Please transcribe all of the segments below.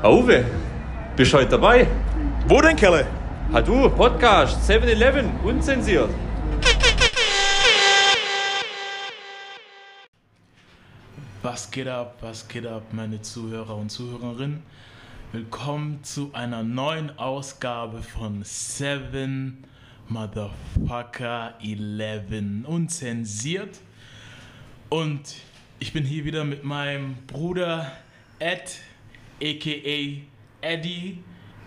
Auwe, bist heute dabei? Wo denn, Kerle? Ha du, Podcast, 7-Eleven, unzensiert. Was geht ab, was geht ab, meine Zuhörer und Zuhörerinnen? Willkommen zu einer neuen Ausgabe von 7 Motherfucker 11 unzensiert. Und ich bin hier wieder mit meinem Bruder Ed, aka Eddie,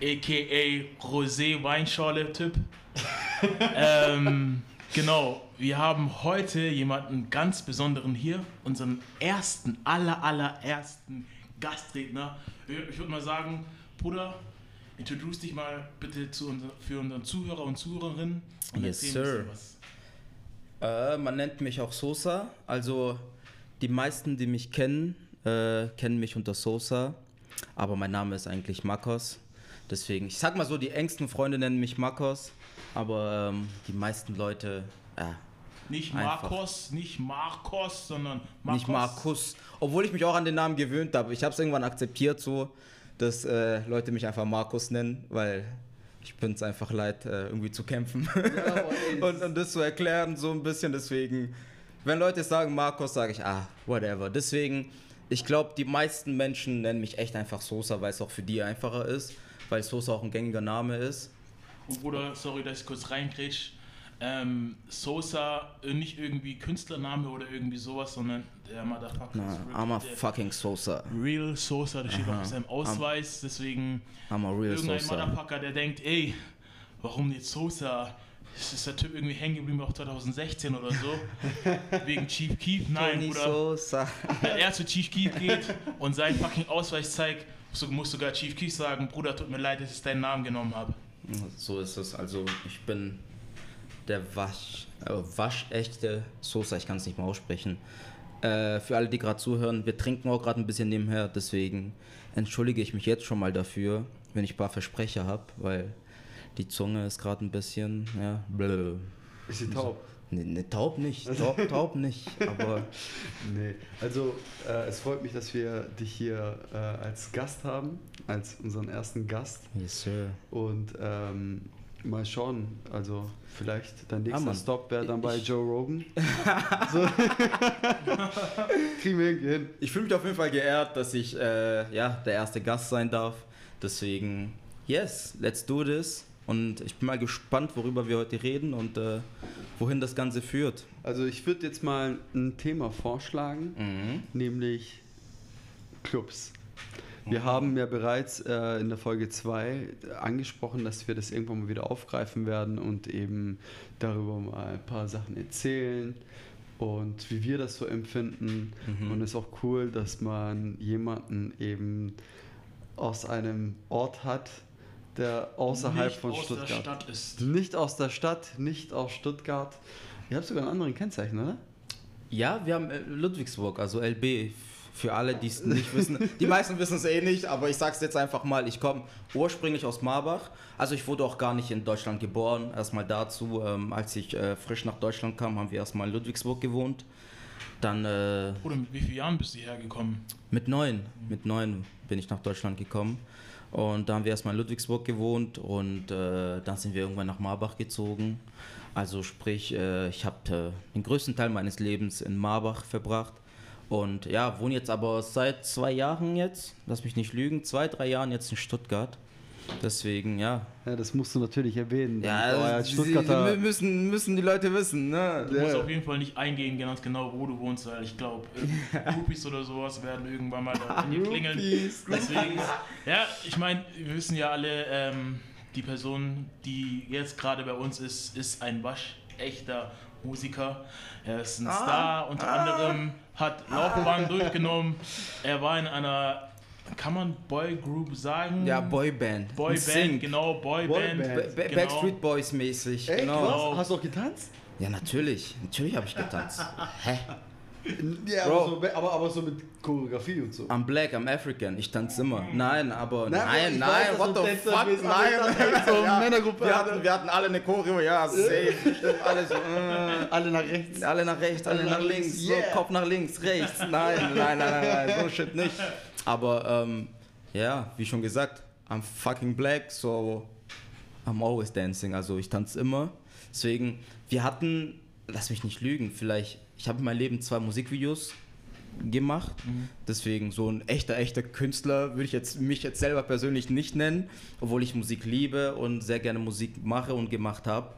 aka Rosé Weinschorle-Typ. ähm, genau, wir haben heute jemanden ganz Besonderen hier, unseren ersten, aller, allerersten Gastredner. Ich würde mal sagen, Bruder, introduce dich mal bitte zu unser, für unseren Zuhörer und Zuhörerinnen. Und Yes, sir. was. Äh, man nennt mich auch Sosa. Also die meisten, die mich kennen, äh, kennen mich unter Sosa. Aber mein Name ist eigentlich Marcos. Deswegen, ich sag mal so, die engsten Freunde nennen mich Marcos. Aber ähm, die meisten Leute, ja, Nicht Einfach. Marcos, nicht Marcos, sondern Marcos. nicht Markus. Obwohl ich mich auch an den Namen gewöhnt habe. Ich habe es irgendwann akzeptiert so, dass äh, Leute mich einfach Markus nennen, weil ich bin es einfach leid, äh, irgendwie zu kämpfen und, und das zu erklären so ein bisschen. Deswegen, wenn Leute sagen Markus, sage ich, ah, whatever. Deswegen, ich glaube, die meisten Menschen nennen mich echt einfach Sosa, weil es auch für die einfacher ist, weil Sosa auch ein gängiger Name ist. Und Bruder, sorry, dass ich kurz reingrätsch. Ähm, Sosa, äh, nicht irgendwie Künstlername oder irgendwie sowas, sondern der Motherfucker Na, wirklich I'm a fucking Sosa. Real Sosa, das steht Aha. auf seinem Ausweis, deswegen I'm a real irgendein Sosa. Motherfucker, der denkt, ey, warum jetzt Sosa? Ist ist der Typ irgendwie hängen geblieben auch 2016 oder so? Wegen Chief Keef? Nein, Tony Bruder. Sosa. Wenn er zu Chief Keef geht und seinen fucking Ausweis zeigt, musst du- muss sogar Chief Keef sagen, Bruder, tut mir leid, dass ich deinen Namen genommen habe. So ist es. Also ich bin der Wasch, äh, waschechte Sosa, ich kann es nicht mal aussprechen. Äh, für alle, die gerade zuhören, wir trinken auch gerade ein bisschen nebenher, deswegen entschuldige ich mich jetzt schon mal dafür, wenn ich ein paar Versprecher habe, weil die Zunge ist gerade ein bisschen, ja, blö. Ist sie taub? Ne, ne, taub nicht, taub, taub nicht, aber Nee. Also, äh, es freut mich, dass wir dich hier äh, als Gast haben, als unseren ersten Gast. yes, sir. Und ähm, mal schauen, also vielleicht dein nächster Mann. Stop wäre dann bei Ich- Joe Rogan. Kriegen wir irgendwie hin. Ich fühle mich auf jeden Fall geehrt, dass ich äh, ja, der erste Gast sein darf. Deswegen, yes, let's do this. Und ich bin mal gespannt, worüber wir heute reden und äh, wohin das Ganze führt. Also, ich würde jetzt mal ein Thema vorschlagen, Mhm. nämlich Clubs. Wir haben ja bereits äh, in der Folge 2 angesprochen, dass wir das irgendwann mal wieder aufgreifen werden und eben darüber mal ein paar Sachen erzählen und wie wir das so empfinden. Mhm. Und es ist auch cool, dass man jemanden eben aus einem Ort hat, der außerhalb Nicht von aus Stuttgart. der Stadt ist. Nicht aus der Stadt, nicht aus Stuttgart. Ihr habt sogar einen anderen Kennzeichen, oder? Ja, wir haben äh, Ludwigsburg, also LB. Für alle, die es nicht wissen. Die meisten wissen es eh nicht, aber ich sag's jetzt einfach mal. Ich komme ursprünglich aus Marbach. Also ich wurde auch gar nicht in Deutschland geboren. Erstmal dazu, ähm, als ich äh, frisch nach Deutschland kam, haben wir erstmal in Ludwigsburg gewohnt. Dann äh, Bruder, mit wie vielen Jahren bist du hergekommen? Mit neun, mit neun bin ich nach Deutschland gekommen. Und da haben wir erstmal in Ludwigsburg gewohnt und äh, dann sind wir irgendwann nach Marbach gezogen. Also sprich, äh, ich habe äh, den größten Teil meines Lebens in Marbach verbracht. Und ja, wohne jetzt aber seit zwei Jahren jetzt, lass mich nicht lügen, zwei, drei Jahren jetzt in Stuttgart. Deswegen, ja. Ja, das musst du natürlich erwähnen. Ja, sie- Stuttgarter. sie müssen, müssen die Leute wissen, ne? Du musst auf jeden Fall nicht eingehen, ganz genau, wo du wohnst, weil ich glaube, Groupies oder sowas werden irgendwann mal da an dir klingeln. Deswegen, ja, ich meine, wir wissen ja alle, ähm, die Person, die jetzt gerade bei uns ist, ist ein waschechter Musiker. Er ist ein Star, unter anderem hat Laufbahn durchgenommen. Er war in einer, kann man Boygroup sagen? Ja, Boyband. Boyband, Sync. genau, Boyband. Boyband. Ba Ba genau. Backstreet Boys mäßig. Echt? genau. Was? Hast du auch getanzt? Ja, natürlich. Natürlich habe ich getanzt. Hä? Ja, Bro. aber so, aber, aber so mit Choreografie und so. I'm black, I'm African. Ich tanze immer. Nein, aber Nein, nein, nein, weiß, what the fuck, aber nein. so eine Männergruppe wir, hatte. hatten, wir hatten alle eine Choreo, ja, safe. Stimmt, alle so, äh, Alle nach rechts. alle nach rechts, alle, Alle nach nach links, links, so yeah. Kopf nach links, rechts. Nein, nein, nein, nein, nein, so shit nicht. Aber ähm, ja, wie schon gesagt, I'm fucking black, so I'm always dancing. Also ich tanze immer. Deswegen, wir hatten, lass mich nicht lügen, vielleicht, ich habe in meinem Leben zwei Musikvideos gemacht. Mhm. Deswegen so ein echter, echter Künstler würde ich jetzt mich jetzt selber persönlich nicht nennen, obwohl ich Musik liebe und sehr gerne Musik mache und gemacht habe.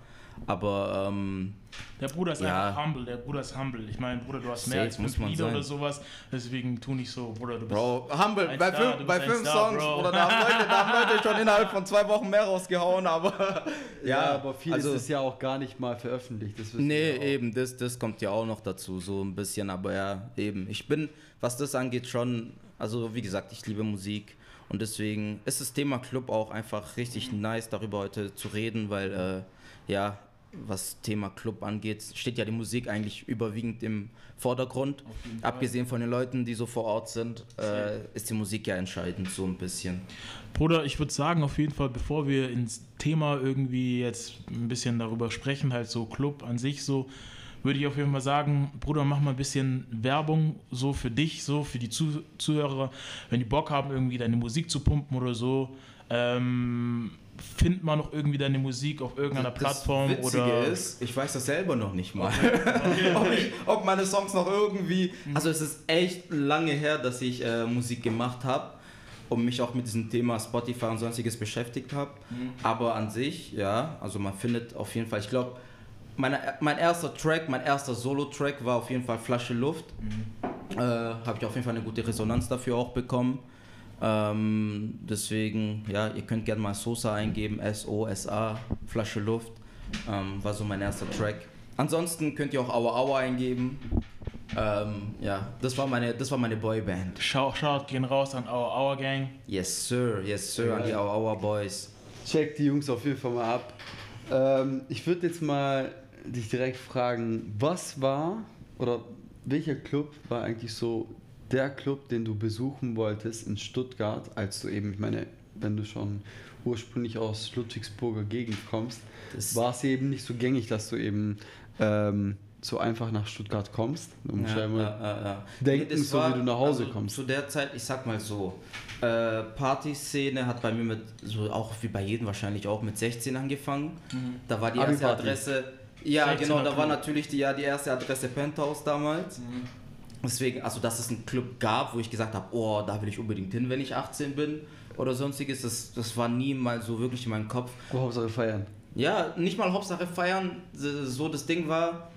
Aber ähm, der Bruder ist ja. einfach humble, der Bruder ist humble. Ich meine, Bruder, du hast mehr als fünf Lieder oder sowas, deswegen tu nicht so, Bruder, du bist Bro, humble, bei, Star, fünf, bei fünf Star, Songs, Bro. Bruder, da haben, Leute, da haben Leute schon innerhalb von zwei Wochen mehr rausgehauen, aber ja, ja aber viel also, ist ja auch gar nicht mal veröffentlicht. Das nee, eben, das, das kommt ja auch noch dazu, so ein bisschen, aber ja, eben. Ich bin, was das angeht, schon, also wie gesagt, ich liebe Musik. Und deswegen ist das Thema Club auch einfach richtig nice, darüber heute zu reden, weil äh, ja, was Thema Club angeht, steht ja die Musik eigentlich überwiegend im Vordergrund. Abgesehen von den Leuten, die so vor Ort sind, äh, ist die Musik ja entscheidend, so ein bisschen. Bruder, ich würde sagen, auf jeden Fall, bevor wir ins Thema irgendwie jetzt ein bisschen darüber sprechen, halt so Club an sich so, würde ich auf jeden Fall sagen, Bruder, mach mal ein bisschen Werbung so für dich, so für die Zuhörer, wenn die Bock haben, irgendwie deine Musik zu pumpen oder so. Ähm, findet man noch irgendwie deine Musik auf irgendeiner das Plattform Witzige oder ist, ich weiß das selber noch nicht mal. Okay. ob, ich, ob, meine Songs noch irgendwie, mhm. also es ist echt lange her, dass ich äh, Musik gemacht habe und mich auch mit diesem Thema Spotify und sonstiges beschäftigt habe. Mhm. Aber an sich, ja, also man findet auf jeden Fall, ich glaube, mein erster Track, mein erster Solo-Track war auf jeden Fall Flasche Luft. Mhm. Äh, habe ich auf jeden Fall eine gute Resonanz dafür auch bekommen. Ähm, deswegen, ja, ihr könnt gerne mal Sosa eingeben, S-O-S-A, Flasche Luft. Ähm, war so mein erster Track. Ansonsten könnt ihr auch Aua Aua eingeben. Ähm, ja, das war meine, das war meine Boyband. Schaut, schaut, gehen raus an Aua Aua Gang. Yes, sir, yes, sir, an die Aua Aua Boys. Check die Jungs auf jeden Fall mal ab. Ähm, ich würde jetzt mal dich direkt fragen, was war oder welcher Club war eigentlich so der Club, den du besuchen wolltest in Stuttgart, als du eben, ich meine, wenn du schon ursprünglich aus Ludwigsburger Gegend kommst, war es eben nicht so gängig, dass du eben ähm, so einfach nach Stuttgart kommst. Du musst ja, immer ja, ja, denken, so war, wie du nach Hause also kommst. Zu der Zeit, ich sag mal so, äh, Partyszene hat bei mir mit, so auch wie bei jedem wahrscheinlich auch mit 16 angefangen. Mhm. Da war die erste Adresse, ja genau, da war natürlich die, ja, die erste Adresse Penthouse damals. Mhm. Deswegen, also dass es einen Club gab, wo ich gesagt habe, oh, da will ich unbedingt hin, wenn ich 18 bin oder sonstiges, das, das war nie mal so wirklich in meinem Kopf. Oh, Hauptsache feiern. Ja, nicht mal Hauptsache feiern. So das Ding war,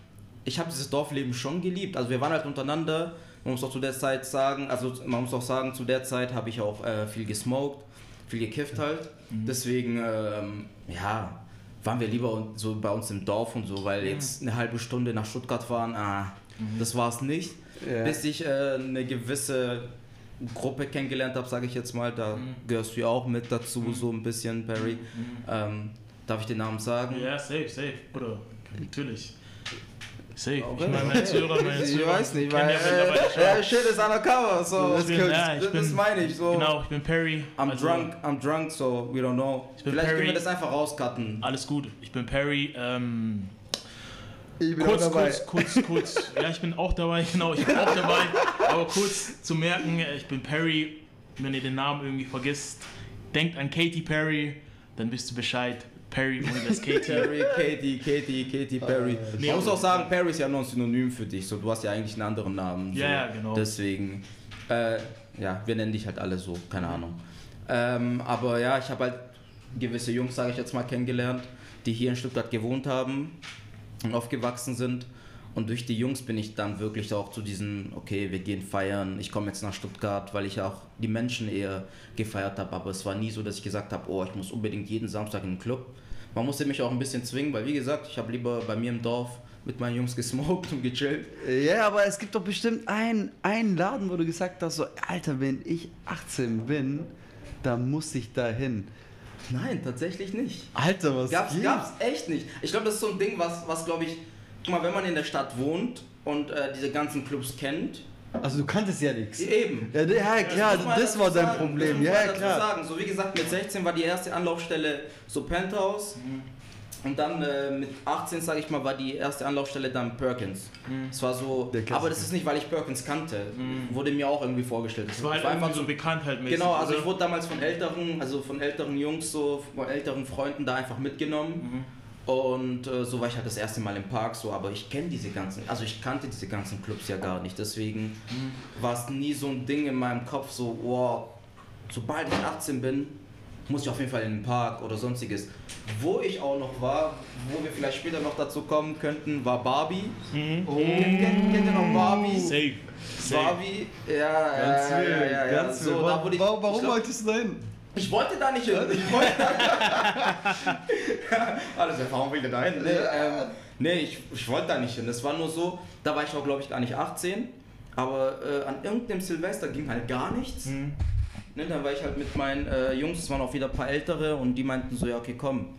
ich habe dieses Dorfleben schon geliebt. Also wir waren halt untereinander. Man muss auch zu der Zeit sagen, also man muss auch sagen, zu der Zeit habe ich auch äh, viel gesmoked, viel gekifft halt. Mhm. Deswegen, ähm, ja, waren wir lieber so bei uns im Dorf und so, weil jetzt eine halbe Stunde nach Stuttgart fahren, ah, mhm. das war es nicht ja. bis ich äh, eine gewisse Gruppe kennengelernt habe, sage ich jetzt mal. Da mhm. gehörst du ja auch mit dazu, mhm. so ein bisschen, Perry. Mhm. Ähm, darf ich den Namen sagen? Ja, safe, safe, Bruder. Natürlich. Safe. Okay. Ich meine, meine Zuhörer, meine Ich weiß nicht, weil ja, shit is undercover, so das, bin, ja, das, bin, meine ich. So. Genau, ich bin Perry. I'm also, drunk, I'm drunk, so we don't know. Vielleicht Perry. können wir das einfach rauscutten. Alles gut, ich bin Perry. Ähm, ich bin kurz, auch dabei. Kurz, kurz, kurz. Ja, ich bin auch dabei, genau, ich bin auch dabei. Aber kurz zu merken, ich bin Perry. Wenn ihr den Namen irgendwie vergisst, denkt an Katy Perry, dann wisst ihr Bescheid. Perry ohne das Katy. Perry, Katy, Katy, Katy Perry. Uh, nee, Man muss auch sagen, Perry ist ja noch ein Synonym für dich. So, du hast ja eigentlich einen anderen Namen. So. Ja, genau. Deswegen, äh, ja, wir nennen dich halt alle so, keine Ahnung. Ähm, aber ja, ich habe halt gewisse Jungs, sage ich jetzt mal, kennengelernt, die hier in Stuttgart gewohnt haben aufgewachsen sind. Und durch die Jungs bin ich dann wirklich auch zu diesem, okay, wir gehen feiern, ich komme jetzt nach Stuttgart, weil ich auch die Menschen eher gefeiert habe. Aber es war nie so, dass ich gesagt habe, oh, ich muss unbedingt jeden Samstag in den Club. Man musste mich auch ein bisschen zwingen, weil wie gesagt, ich habe lieber bei mir im Dorf mit meinen Jungs gesmoked und gechillt. Ja, aber es gibt doch bestimmt einen, einen Laden, wo du gesagt hast, so, Alter, wenn ich 18 bin, dann muss ich da hin. Nein, tatsächlich nicht. Alter, was gab's, gibt's? gab's echt nicht. Ich glaube, das ist so ein Ding, was, was glaube ich, guck mal, wenn man in der Stadt wohnt und äh, diese ganzen Clubs kennt. Also du kanntest ja nichts. Eben. Ja, ja klar, das, das war dein sagen. Problem. Ja, klar. Sagen. So wie gesagt, mit 16 war die erste Anlaufstelle so Penthouse. Mhm. Und dann äh, mit 18, sage ich mal, war die erste Anlaufstelle dann Perkins. Es war so, aber das ist nicht, weil ich Perkins kannte. Wurde mir auch irgendwie vorgestellt. Das war halt einfach so bekannt halt mäßig. Genau, also oder? ich wurde damals von älteren, also von älteren Jungs, so von älteren Freunden da einfach mitgenommen. Und äh, so war ich halt das erste Mal im Park so, aber ich kenne diese ganzen, also ich kannte diese ganzen Clubs ja gar nicht. Deswegen war es nie so ein Ding in meinem Kopf, so, wow, sobald ich 18 bin, muss ich auf jeden Fall in den Park oder sonstiges. Wo ich auch noch war, wo wir vielleicht später noch dazu kommen könnten, war Barbie. Oh, kennt, kennt, kennt ihr noch Barbie? Safe. Safe. Barbie, ja, Ganz ja, wild, ja, ja, ja. ganz So, wild. da wurde ich, warum ich glaub, wolltest du da hin? ich wollte da nicht hin. Ich wollte Alles, warum will ich da hin? Nee, ähm, nee ich, ich wollte da nicht hin. Es war nur so, da war ich auch, glaube ich, gar nicht 18. Aber äh, an irgendeinem Silvester ging halt gar nichts. Mhm. Ne, dann war ich halt mit meinen äh, Jungs, es waren auch wieder ein paar ältere, und die meinten so, ja, okay, komm,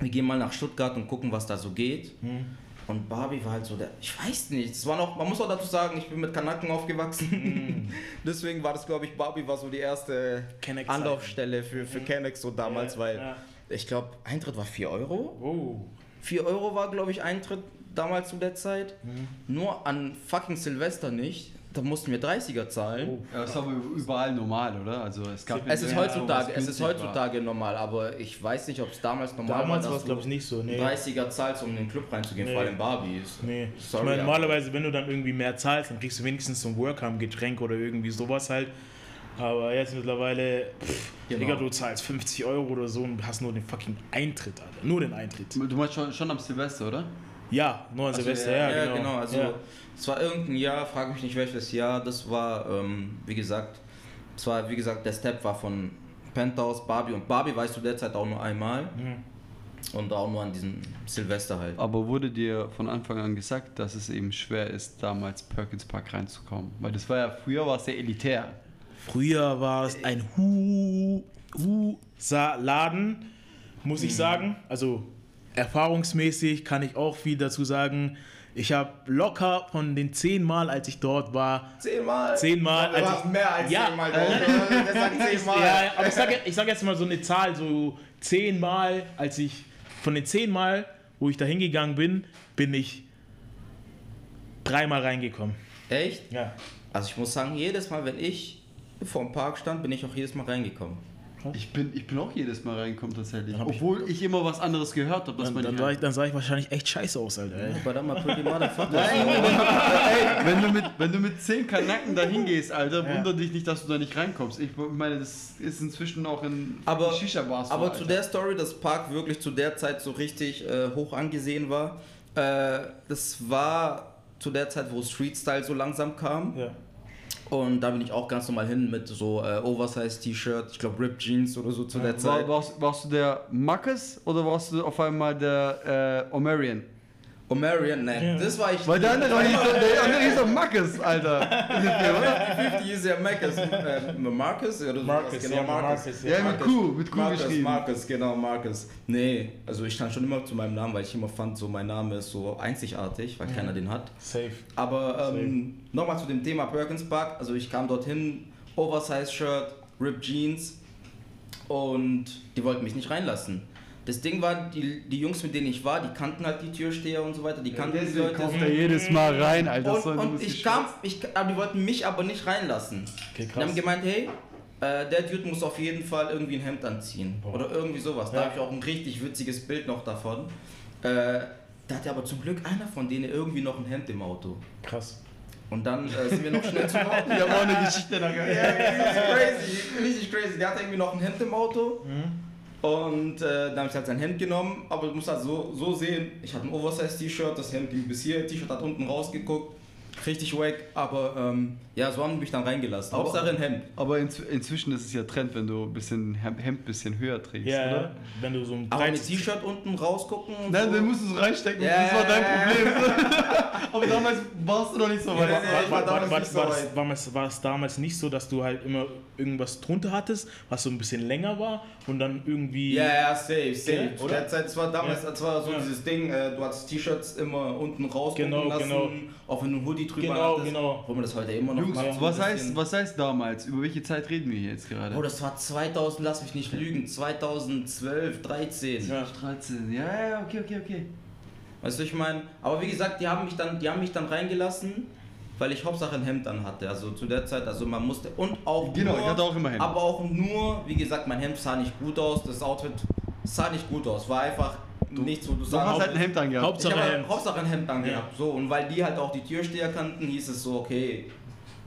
wir gehen mal nach Stuttgart und gucken, was da so geht. Mhm. Und Barbie war halt so der, ich weiß nicht, es war noch, man muss auch dazu sagen, ich bin mit Kanaken aufgewachsen. Deswegen war das, glaube ich, Barbie war so die erste. Anlaufstelle für, für Kennex so damals, Ja, weil ja. ich glaube, Eintritt war 4 Euro. Oh. 4 Euro war, glaube ich, Eintritt damals zu der Zeit. Mhm. Nur an fucking Silvester nicht. Da mussten wir 30er zahlen. Ja, das ist aber überall normal, oder? Also es gab Es ist heutzutage, es ist war. heutzutage normal, aber ich weiß nicht, ob es damals normal Damals war. war es, glaube ich, nicht so. Nee. 30er zahlst, um in den Club reinzugehen, Nee. vor allem Barbie. Ist, Nee. Sorry, ich meine, normalerweise, wenn du dann irgendwie mehr zahlst, dann kriegst du wenigstens so ein Workham-Getränk oder irgendwie sowas halt. Aber jetzt mittlerweile, pff, Genau. Digga, du zahlst 50 Euro oder so und hast nur den fucking Eintritt, Alter. Nur den Eintritt. Du meinst schon, schon am Silvester, oder? Ja, nur an Silvester, ja, ja, genau. genau. Also ja. es war irgendein Jahr, frage mich nicht welches Jahr. Das war, ähm, wie gesagt, es war, wie gesagt, der Step war von Penthouse, Barbie und Barbie weißt du derzeit auch nur einmal Mhm. und auch nur an diesem Silvester halt. Aber wurde dir von Anfang an gesagt, dass es eben schwer ist, damals Perkins Park reinzukommen? Weil das war ja, früher war es sehr elitär. Früher war es ein Hu, Hu Sa Laden, muss Mhm. ich sagen. Also erfahrungsmäßig kann ich auch viel dazu sagen. Ich habe locker von den zehn Mal, als ich dort war, Zehnmal? Zehnmal, als ich- mehr als Ja. zehnmal. Der sagt zehnmal. Ja, aber ich sage ich sag jetzt mal so eine Zahl, so zehnmal, als ich von den zehnmal, wo ich da hingegangen bin, bin ich dreimal reingekommen. Echt? Ja. Also ich muss sagen, jedes Mal, wenn ich vor dem Park stand, bin ich auch jedes Mal reingekommen. Ich bin, ich bin auch jedes Mal reingekommen tatsächlich. Hab ich- Obwohl ich, immer was anderes gehört habe, dass Dann, man dann, ich, dann sah ich wahrscheinlich echt scheiße aus, Alter. Ey. Ey, wenn du mit, wenn du mit 10 Kanaken da hingehst, Alter, Ja. wunder dich nicht, dass du da nicht reinkommst. Ich meine, das ist inzwischen auch in Aber, Shisha-Bars aber Alter. zu der Story, dass Park wirklich zu der Zeit so richtig äh, hoch angesehen war, äh, das war zu der Zeit, wo Street Style so langsam kam. Ja. Und da bin ich auch ganz normal hin mit so äh, Oversize-T-Shirt, ich glaube Ripped Jeans oder so zu der War, Zeit. warst, warst du der Marcus oder warst du auf einmal der äh, Omarion? Omarion, nein, Ja. das war ich. Weil der andere hieß doch, der andere hieß doch Marcus, Alter. 50 ist ja Marcus, äh, Marcus oder so Marcus, genau, ja, Marcus. Marcus, Ja, mit Q, mit Q Marcus, geschrieben. Marcus, genau, Marcus. Nee, also ich stand schon immer zu meinem Namen, weil ich immer fand, so mein Name ist so einzigartig, weil keiner den hat. Safe. Aber ähm, nochmal zu dem Thema Perkins Park. Also ich kam dorthin, Oversize-Shirt, Ripped Jeans und die wollten mich nicht reinlassen. Das Ding war, die, die Jungs, mit denen ich war, die kannten halt die Türsteher und so weiter, die kannten die Leute. kommt er jedes Mal rein, Alter. Und, und ich kam, ich, aber die wollten mich aber nicht reinlassen. Okay, Die haben krass. gemeint, hey, äh, der Dude muss auf jeden Fall irgendwie ein Hemd anziehen. Boah. Oder irgendwie sowas. Da Ja. habe ich auch ein richtig witziges Bild noch davon. Äh, da hatte aber zum Glück einer von denen irgendwie noch ein Hemd im Auto. Krass. Und dann äh, sind wir noch schnell zum Auto. Wir haben auch eine Geschichte da gehabt. Ja, das ist crazy, richtig crazy. Der hatte irgendwie noch ein Hemd im Auto. Und äh, dann habe ich halt sein Hemd genommen, aber du musst halt so, so sehen, ich hatte ein Oversize-T-Shirt, das Hemd ging bis hier, T-Shirt hat unten rausgeguckt, richtig wack, aber ähm, ja, so haben die mich dann reingelassen. Aber- Hauptsache ein Hemd. Aber inzw- inzwischen ist es ja Trend, wenn du ein bisschen Hem- Hemd ein bisschen höher trägst, Ja, oder? wenn du so ein Aber mit breites T-Shirt unten rausgucken und Nein, so. dann musst du es reinstecken, Ja, das war dein. Problem. Aber damals warst du noch nicht so weit. war, es, damals nicht so, dass du halt immer irgendwas drunter hattest, was so ein bisschen länger war und dann irgendwie. Ja, ja, safe, safe. Ja, oder? der Zeit, es war damals, Ja. es war so Ja. dieses Ding, äh, du hattest T-Shirts immer unten rausgucken Genau, lassen, genau. auch wenn du ein Hoodie Hoodie drüber Genau, hattest, genau. wo man das heute immer noch Jungs, macht, so was heißt, was heißt damals? Über welche Zeit reden wir hier jetzt gerade? Oh, das war 2000, lass mich nicht lügen, 2012, 13. Ja. 13. Ja, ja, okay, okay, okay. Weißt du, ich meine, aber wie gesagt, die haben mich dann, die haben mich dann reingelassen, weil ich Hauptsache ein Hemd an hatte. Also zu der Zeit, also man musste und auch Genau, nur, ich hatte auch immer Hemd. aber auch nur, wie gesagt, mein Hemd sah nicht gut aus, das Outfit sah nicht gut aus, war einfach nichts, wo du Du sagst. hast halt ein Hemd angehabt. Hauptsache halt Hemd. Hauptsache ein Hemd angehabt. Ja. So, und weil die halt auch die Türsteher kannten, hieß es so, okay,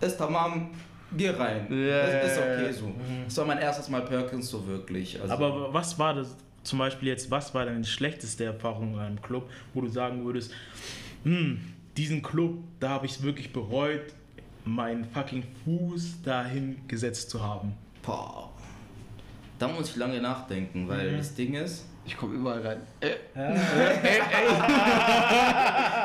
ist tamam, geh rein. Ja, das ist okay so. Das war mein erstes Mal Perkins so wirklich. Also, Aber was war das zum Beispiel jetzt, was war deine schlechteste Erfahrung in einem Club, wo du sagen würdest, hm, diesen Club, da habe ich es wirklich bereut, meinen fucking Fuß dahin gesetzt zu haben. boah, da muss ich lange nachdenken, weil Mhm. das Ding ist, Ich komme überall rein. Äh,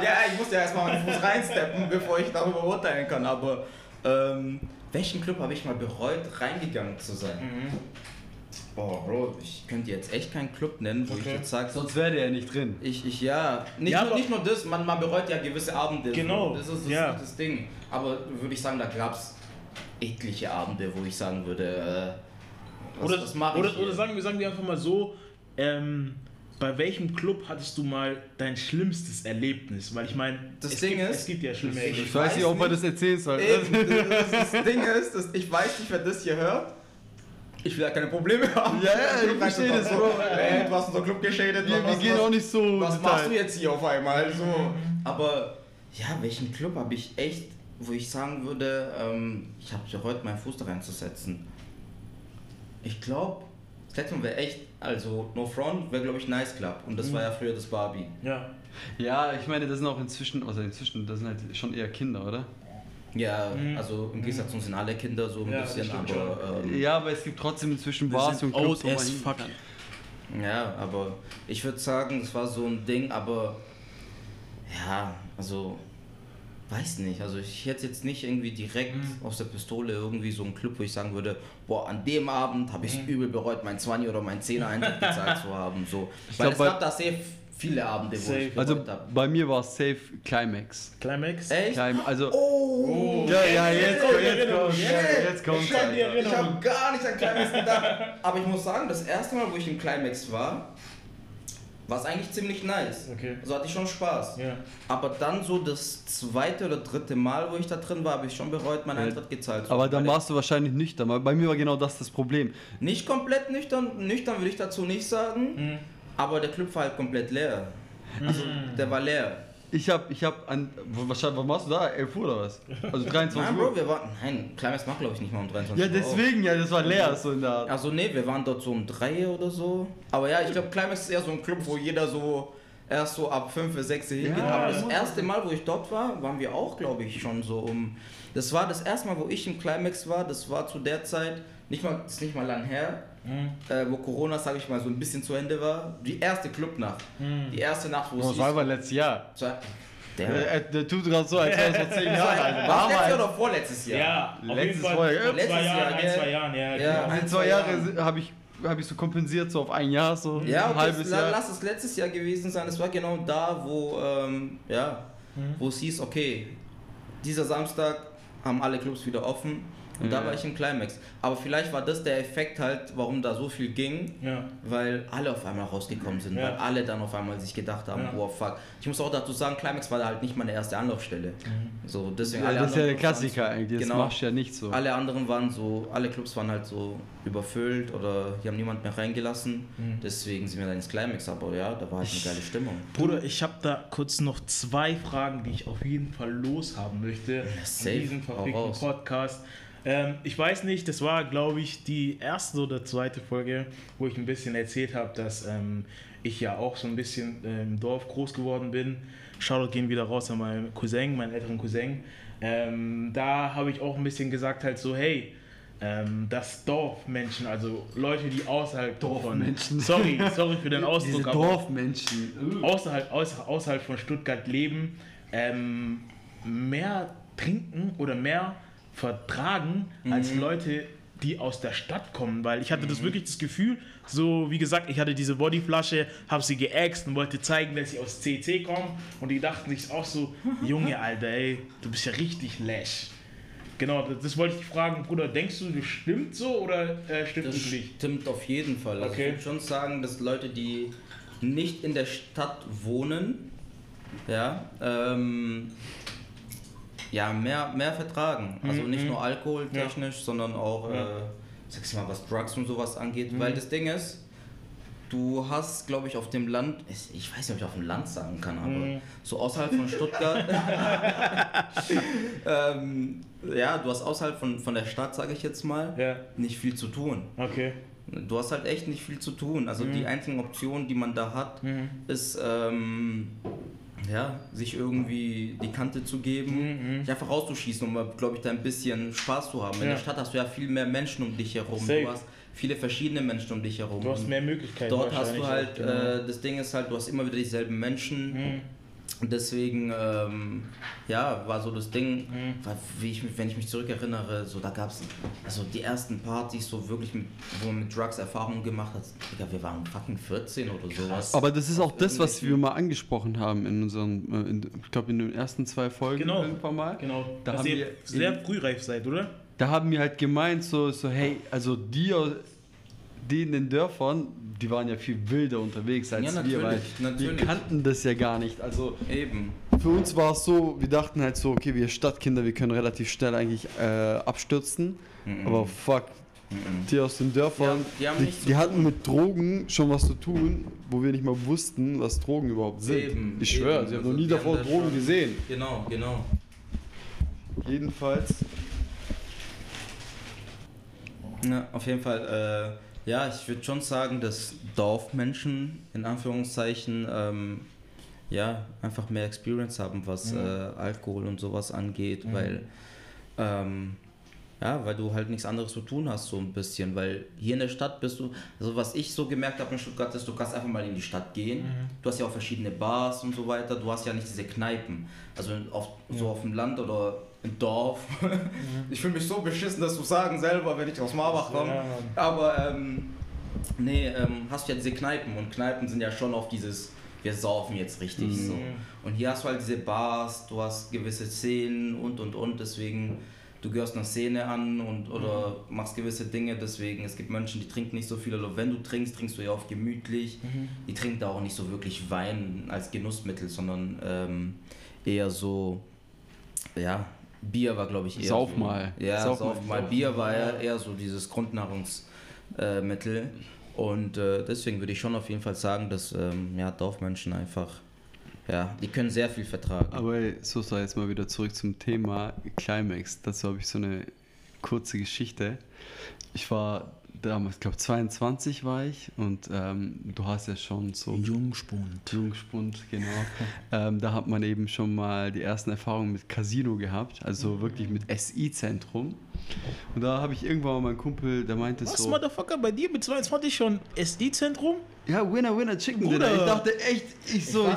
Ja, ich muss ja erstmal meinen Fuß reinsteppen, bevor ich darüber urteilen kann. Aber ähm, welchen Club habe ich mal bereut, reingegangen zu sein? Boah, Bro, ich könnte jetzt echt keinen Club nennen, wo ich Okay. jetzt sage, sonst wäre der ja nicht drin. ich, ich, ja, nicht, Ja, nur, nicht nur das, man, man bereut ja gewisse Abende. Genau, Das ist das, ja. das Ding. Aber würde ich sagen, da gab es etliche Abende, wo ich sagen würde, äh, was, Oder, was mache ich oder, oder sagen wir sagen wir einfach mal so, ähm, bei welchem Club hattest du mal dein schlimmstes Erlebnis? Weil ich meine, Das es, Ding gibt, ist- es gibt ja schlimme Erlebnisse. Ich weiß nicht, ob man das erzählen soll. Eben, das, das Ding ist, dass ich weiß nicht, wer das hier hört. Ich will ja keine Probleme haben. Ja, ja, ich verstehe das, so. Ey, du hast unser Club geschädet. Wir, wir was, gehen was, auch nicht so Was machst du jetzt hier auf einmal? So. Aber ja, welchen Club habe ich echt, wo ich sagen würde, ähm, ich habe ja heute meinen Fuß da reinzusetzen. Ich glaube, das letzte Mal wäre echt, also No Front wäre glaube ich Nice Club und das war ja früher das Barbie. Ja. Ja, ich meine, das sind auch inzwischen, also inzwischen, das sind halt schon eher Kinder, oder? Ja, Mhm. also im Gegensatz zu uns sind alle Kinder so ein Ja, bisschen, aber ähm, Ja, aber es gibt trotzdem inzwischen Bars und Clubs, wo man fuck. kann. Ja, aber ich würde sagen, das war so ein Ding, aber ja, also weiß nicht. Also ich hätte jetzt nicht irgendwie direkt Mhm. aus der Pistole irgendwie so einen Club, wo ich sagen würde, boah, an dem Abend habe ich Mhm. übel bereut, mein 20 oder mein 10er Eintritt gezahlt zu haben. So. Weil glaub, es gab da sehr viele Abende, wo Safe. ich Also habe. bei mir war es safe Climax. Climax? Echt? Clima also Oh! ja, ja, jetzt, kommt die jetzt kommt, Yeah. jetzt kommt. Ich Ich habe gar nicht an Climax gedacht. Aber ich muss sagen, das erste Mal, wo ich im Climax war, war es eigentlich ziemlich nice. Okay. Also hatte ich schon Spaß. Ja. Aber dann so das zweite oder dritte Mal, wo ich da drin war, habe ich schon bereut, meinen Ja. Eintritt gezahlt zu Aber dann warst du wahrscheinlich nüchtern, weil bei mir war genau das das Problem. Nicht komplett nüchtern, nüchtern würde ich dazu nicht sagen, Mhm. aber der Club war halt komplett leer. Also der war leer. Ich hab, ich hab an, wahrscheinlich, wann warst du da? 11 Uhr oder was? Also 23 Nein, Bro, Uhr? wir waren, nein, Climax macht glaube ich nicht mal um 23 Ja, Uhr auf. deswegen, ja, das war leer, so in der Art. Also nee, wir waren dort so um 3 oder so. Aber ja, ich glaube Climax ist eher so ein Club, wo jeder so erst so ab 5, 6 hingeht. Ja, Aber das erste Mal, wo ich dort war, waren wir auch, glaube ich, schon so um. Das war das erste Mal, wo ich im Climax war. Das war zu der Zeit, nicht mal, ist nicht mal lang her, Mhm. äh, wo Corona, sage ich mal, so ein bisschen zu Ende war. Die erste Clubnacht. Mhm. Die erste Nacht, wo es Das war aber letztes Jahr. der, Der, der tut gerade so, als wäre das vor 10 Jahren. War es letztes Jahr oder vorletztes Jahr? Ja, auf Letztes jeden Fall. Vor letztes zwei Jahren, Jahr, ein, zwei Jahren, ja. Ja, genau. ein, In zwei Jahre Jahren. habe ich, hab ich so kompensiert, so auf ein Jahr, so Ja, ein okay, halbes la- Jahr. lass es letztes Jahr gewesen sein. Es war genau da, wo, ähm, ja, Mhm. wo es hieß, okay, dieser Samstag haben alle Clubs wieder offen und da Ja. war ich im Climax. Aber vielleicht war das der Effekt halt, warum da so viel ging, Ja. weil alle auf einmal rausgekommen sind, Ja. weil alle dann auf einmal sich gedacht haben, Ja. oh fuck. Ich muss auch dazu sagen, Climax war da halt nicht meine erste Anlaufstelle. So, deswegen Ja, alle das ist ja der Klassiker waren- eigentlich, das Genau. machst du ja nicht so. Alle anderen waren so, alle Clubs waren halt so überfüllt oder die haben niemand mehr reingelassen. Mhm. Deswegen sind wir dann ins Climax, aber ja, da war halt eine geile Stimmung. Bruder, ich habe da kurz noch zwei Fragen, die ich auf jeden Fall loshaben möchte safe. in diesem verfickten raus. Podcast. Ähm, ich weiß nicht, das war, glaube ich, die erste oder zweite Folge, wo ich ein bisschen erzählt habe, dass ähm, ich ja auch so ein bisschen äh, im Dorf groß geworden bin. Shoutout gehen wieder raus an meinen Cousin, meinen älteren Cousin. Ähm, da habe ich auch ein bisschen gesagt, halt so, hey, ähm, dass Dorfmenschen, also Leute, die außerhalb Dorfmenschen. Von, sorry, sorry für den Ausdruck, Diese Dorfmenschen. außerhalb, außer, außerhalb von Stuttgart leben, ähm, mehr trinken oder mehr vertragen als Leute, die aus der Stadt kommen, weil ich hatte das wirklich das Gefühl, so wie gesagt, ich hatte diese Bodyflasche, habe sie geäxt und wollte zeigen, dass sie aus CC kommen und die dachten sich auch so, Junge, Alter, ey, du bist ja richtig lash. Genau, das, das wollte ich fragen, Bruder, denkst du, das stimmt so oder äh, stimmt Das das nicht? stimmt auf jeden Fall. Also Okay. Ich würde schon sagen, dass Leute, die nicht in der Stadt wohnen, ja, ähm, ja mehr, mehr vertragen. Also nicht nur alkoholtechnisch, sondern auch, Mhm. Ja. äh, sag's mal, was Drugs und sowas angeht. Mhm. Weil das Ding ist, du hast, glaube ich, auf dem Land, ich ich weiß nicht, ob ich auf dem Land sagen kann, aber Mhm. so außerhalb von Stuttgart, ähm, ja, du hast außerhalb von, von der Stadt, sage ich jetzt mal, Ja, nicht viel zu tun. okay. Du hast halt echt nicht viel zu tun. Also die einzigen Optionen, die man da hat, Mhm. ist ähm, ja, sich irgendwie die Kante zu geben, Mhm. sich einfach rauszuschießen, um, glaube ich, da ein bisschen Spaß zu haben. In Ja. der Stadt hast du ja viel mehr Menschen um dich herum. Safe. Du hast viele verschiedene Menschen um dich herum. Du hast mehr Möglichkeiten. Dort hast du halt, genau. äh, das Ding ist halt, du hast immer wieder dieselben Menschen. Mhm. Und deswegen, ähm, ja, war so das Ding, Mhm. war, wie ich, mich- wenn ich mich zurückerinnere, so da gab es, also die ersten Partys, so wirklich, mit, wo man mit Drugs Erfahrungen gemacht hat, Digga, wir waren fucking 14 oder sowas. Aber das ist auch das, was wir mal angesprochen haben in unseren, äh, in, ich glaube in den ersten zwei Folgen Genau. irgendwann mal. Genau, Da dass haben ihr wir sehr in- frühreif seid, oder? Da haben wir halt gemeint, so, so hey, also die, aus- die in den Dörfern, die waren ja viel wilder unterwegs als Ja, wir, weil natürlich, wir kannten das ja gar nicht. Also Eben. für uns war es so, wir dachten halt so, okay, wir Stadtkinder, wir können relativ schnell eigentlich äh, abstürzen. Aber fuck, die aus den Dörfern, Ja, die die, die hatten mit Drogen schon was zu tun, wo wir nicht mal wussten, was Drogen überhaupt sind. Eben, ich schwöre, sie haben Also noch nie die davor Drogen schon- gesehen. Genau, genau. Jedenfalls. Ja, auf jeden Fall, äh, ja, ich würde schon sagen, dass Dorfmenschen in Anführungszeichen ähm, ja einfach mehr Experience haben, was Mhm. äh, Alkohol und sowas angeht, weil ähm, ja, weil du halt nichts anderes zu tun hast, so ein bisschen. Weil hier in der Stadt bist du, also was ich so gemerkt habe in Stuttgart ist, du kannst einfach mal in die Stadt gehen. Du hast ja auch verschiedene Bars und so weiter. Du hast ja nicht diese Kneipen. Also auf, so auf dem Land oder im Dorf. Ich fühle mich so beschissen, das zu sagen selber, wenn ich aus Marbach komme. Ja. Aber ähm, nee, ähm, hast du ja diese Kneipen und Kneipen sind ja schon auf dieses, wir saufen jetzt richtig so. Und hier hast du halt diese Bars, du hast gewisse Szenen und und und, deswegen du gehörst einer Szene an und oder machst gewisse Dinge, deswegen es gibt Menschen, die trinken nicht so viel oder wenn du trinkst, trinkst du ja oft gemütlich. Die trinken da auch nicht so wirklich Wein als Genussmittel, sondern ähm, eher so, ja, Bier war glaube ich eher Sauf so, mal. Ja, Sauf sauf, mal. mal. Bier war ja eher so dieses Grundnahrungsmittel. Mittel. und äh, deswegen würde ich schon auf jeden Fall sagen, dass ähm, ja, Dorfmenschen einfach, ja, die können sehr viel vertragen. Aber ey, so, so jetzt mal wieder zurück zum Thema Climax. Dazu habe ich so eine kurze Geschichte. Ich war damals, ich glaube 22 war ich und ähm, du hast ja schon so Jungspund. Jungspund, genau. ähm, da hat man eben schon mal die ersten Erfahrungen mit Casino gehabt, also wirklich mit SI-Zentrum. Und da habe ich irgendwann mal meinen Kumpel, der meinte Was, so, Motherfucker, bei dir mit 22 schon SI-Zentrum? ja, Winner, Winner, Chicken Bruder. Dinner. Ich dachte echt, ich so, ich,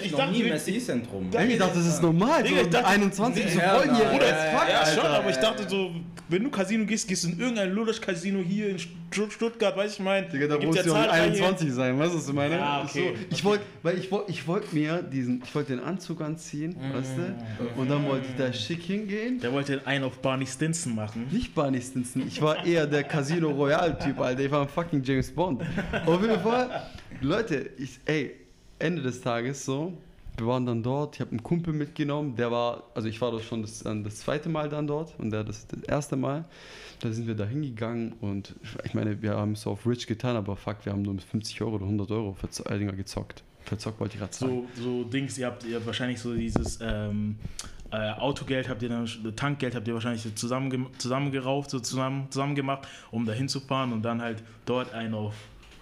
ich, ich noch dachte, nie SI-Zentrum. Ich dachte, das ist normal, Digga, so ich dachte- 21, so Ja, volljährig. Bruder, Ja, ja, ja, schon, aber ich dachte so, wenn du Casino gehst, gehst du in irgendein Ludosch-Casino hier in Stutt- Stuttgart, weiß ich mein. Digga, da du ja zahlreiche- 21 sein, weißt du, was du meine? Ja, okay. So, ich wollte, weil ich wollte, ich wollte mir diesen, ich wollte den Anzug anziehen, weißt du, und dann wollte ich da schick hingehen. Der wollte einen auf Barney Stinson machen. Nicht Barney Stinson, ich war eher der Casino Royale Typ, Alter, ich war ein fucking James Bond. Auf jeden Fall, Leute, ich, ey, Ende des Tages so, wir waren dann dort, ich habe einen Kumpel mitgenommen, der war, also ich war das schon das, das zweite Mal dann dort und der das, das erste Mal. Da sind wir da hingegangen und ich meine, wir haben es so auf Rich getan, aber fuck, wir haben nur mit 50 Euro oder 100 Euro für Z- äh, gezockt. Verzockt wollte ich gerade sagen. So, so Dings, ihr habt, ihr wahrscheinlich so dieses ähm, äh, Autogeld habt ihr dann, Tankgeld habt ihr wahrscheinlich so zusammenge zusammengerauft, so zusammen, zusammen gemacht, um da hinzufahren und dann halt dort einen auf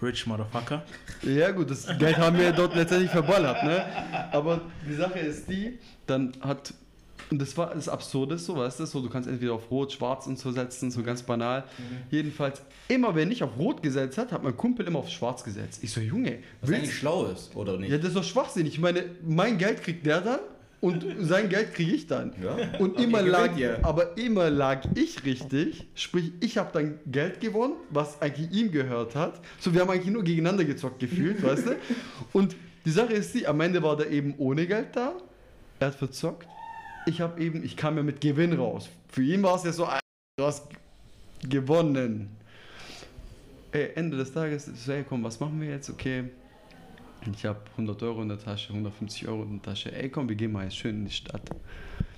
Rich Motherfucker. Ja gut, das Geld haben wir dort letztendlich verballert, ne? Aber die Sache ist die, dann hat und das war das Absurde, so weißt du, so du kannst entweder auf Rot, Schwarz und so setzen, so ganz banal. Jedenfalls immer wenn ich auf Rot gesetzt hat, hat mein Kumpel immer auf Schwarz gesetzt. Ich so Junge, Was willst eigentlich schlau ist, oder nicht? ja, das ist doch Schwachsinn. Ich meine, mein Geld kriegt der dann und sein Geld kriege ich dann. Ja. Und immer lag, ihr. aber immer lag ich richtig, sprich ich habe dann Geld gewonnen, was eigentlich ihm gehört hat. So wir haben eigentlich nur gegeneinander gezockt gefühlt, weißt du? Und die Sache ist die, am Ende war der eben ohne Geld da. Er hat verzockt. Ich habe eben, ich kam ja mit Gewinn raus. Für ihn war es ja so, "Ah, du hast gewonnen. Ey, Ende des Tages, so, ey, komm, was machen wir jetzt? Okay, ich habe 100 Euro in der Tasche, 150 Euro in der Tasche. Ey, komm, wir gehen mal jetzt schön in die Stadt.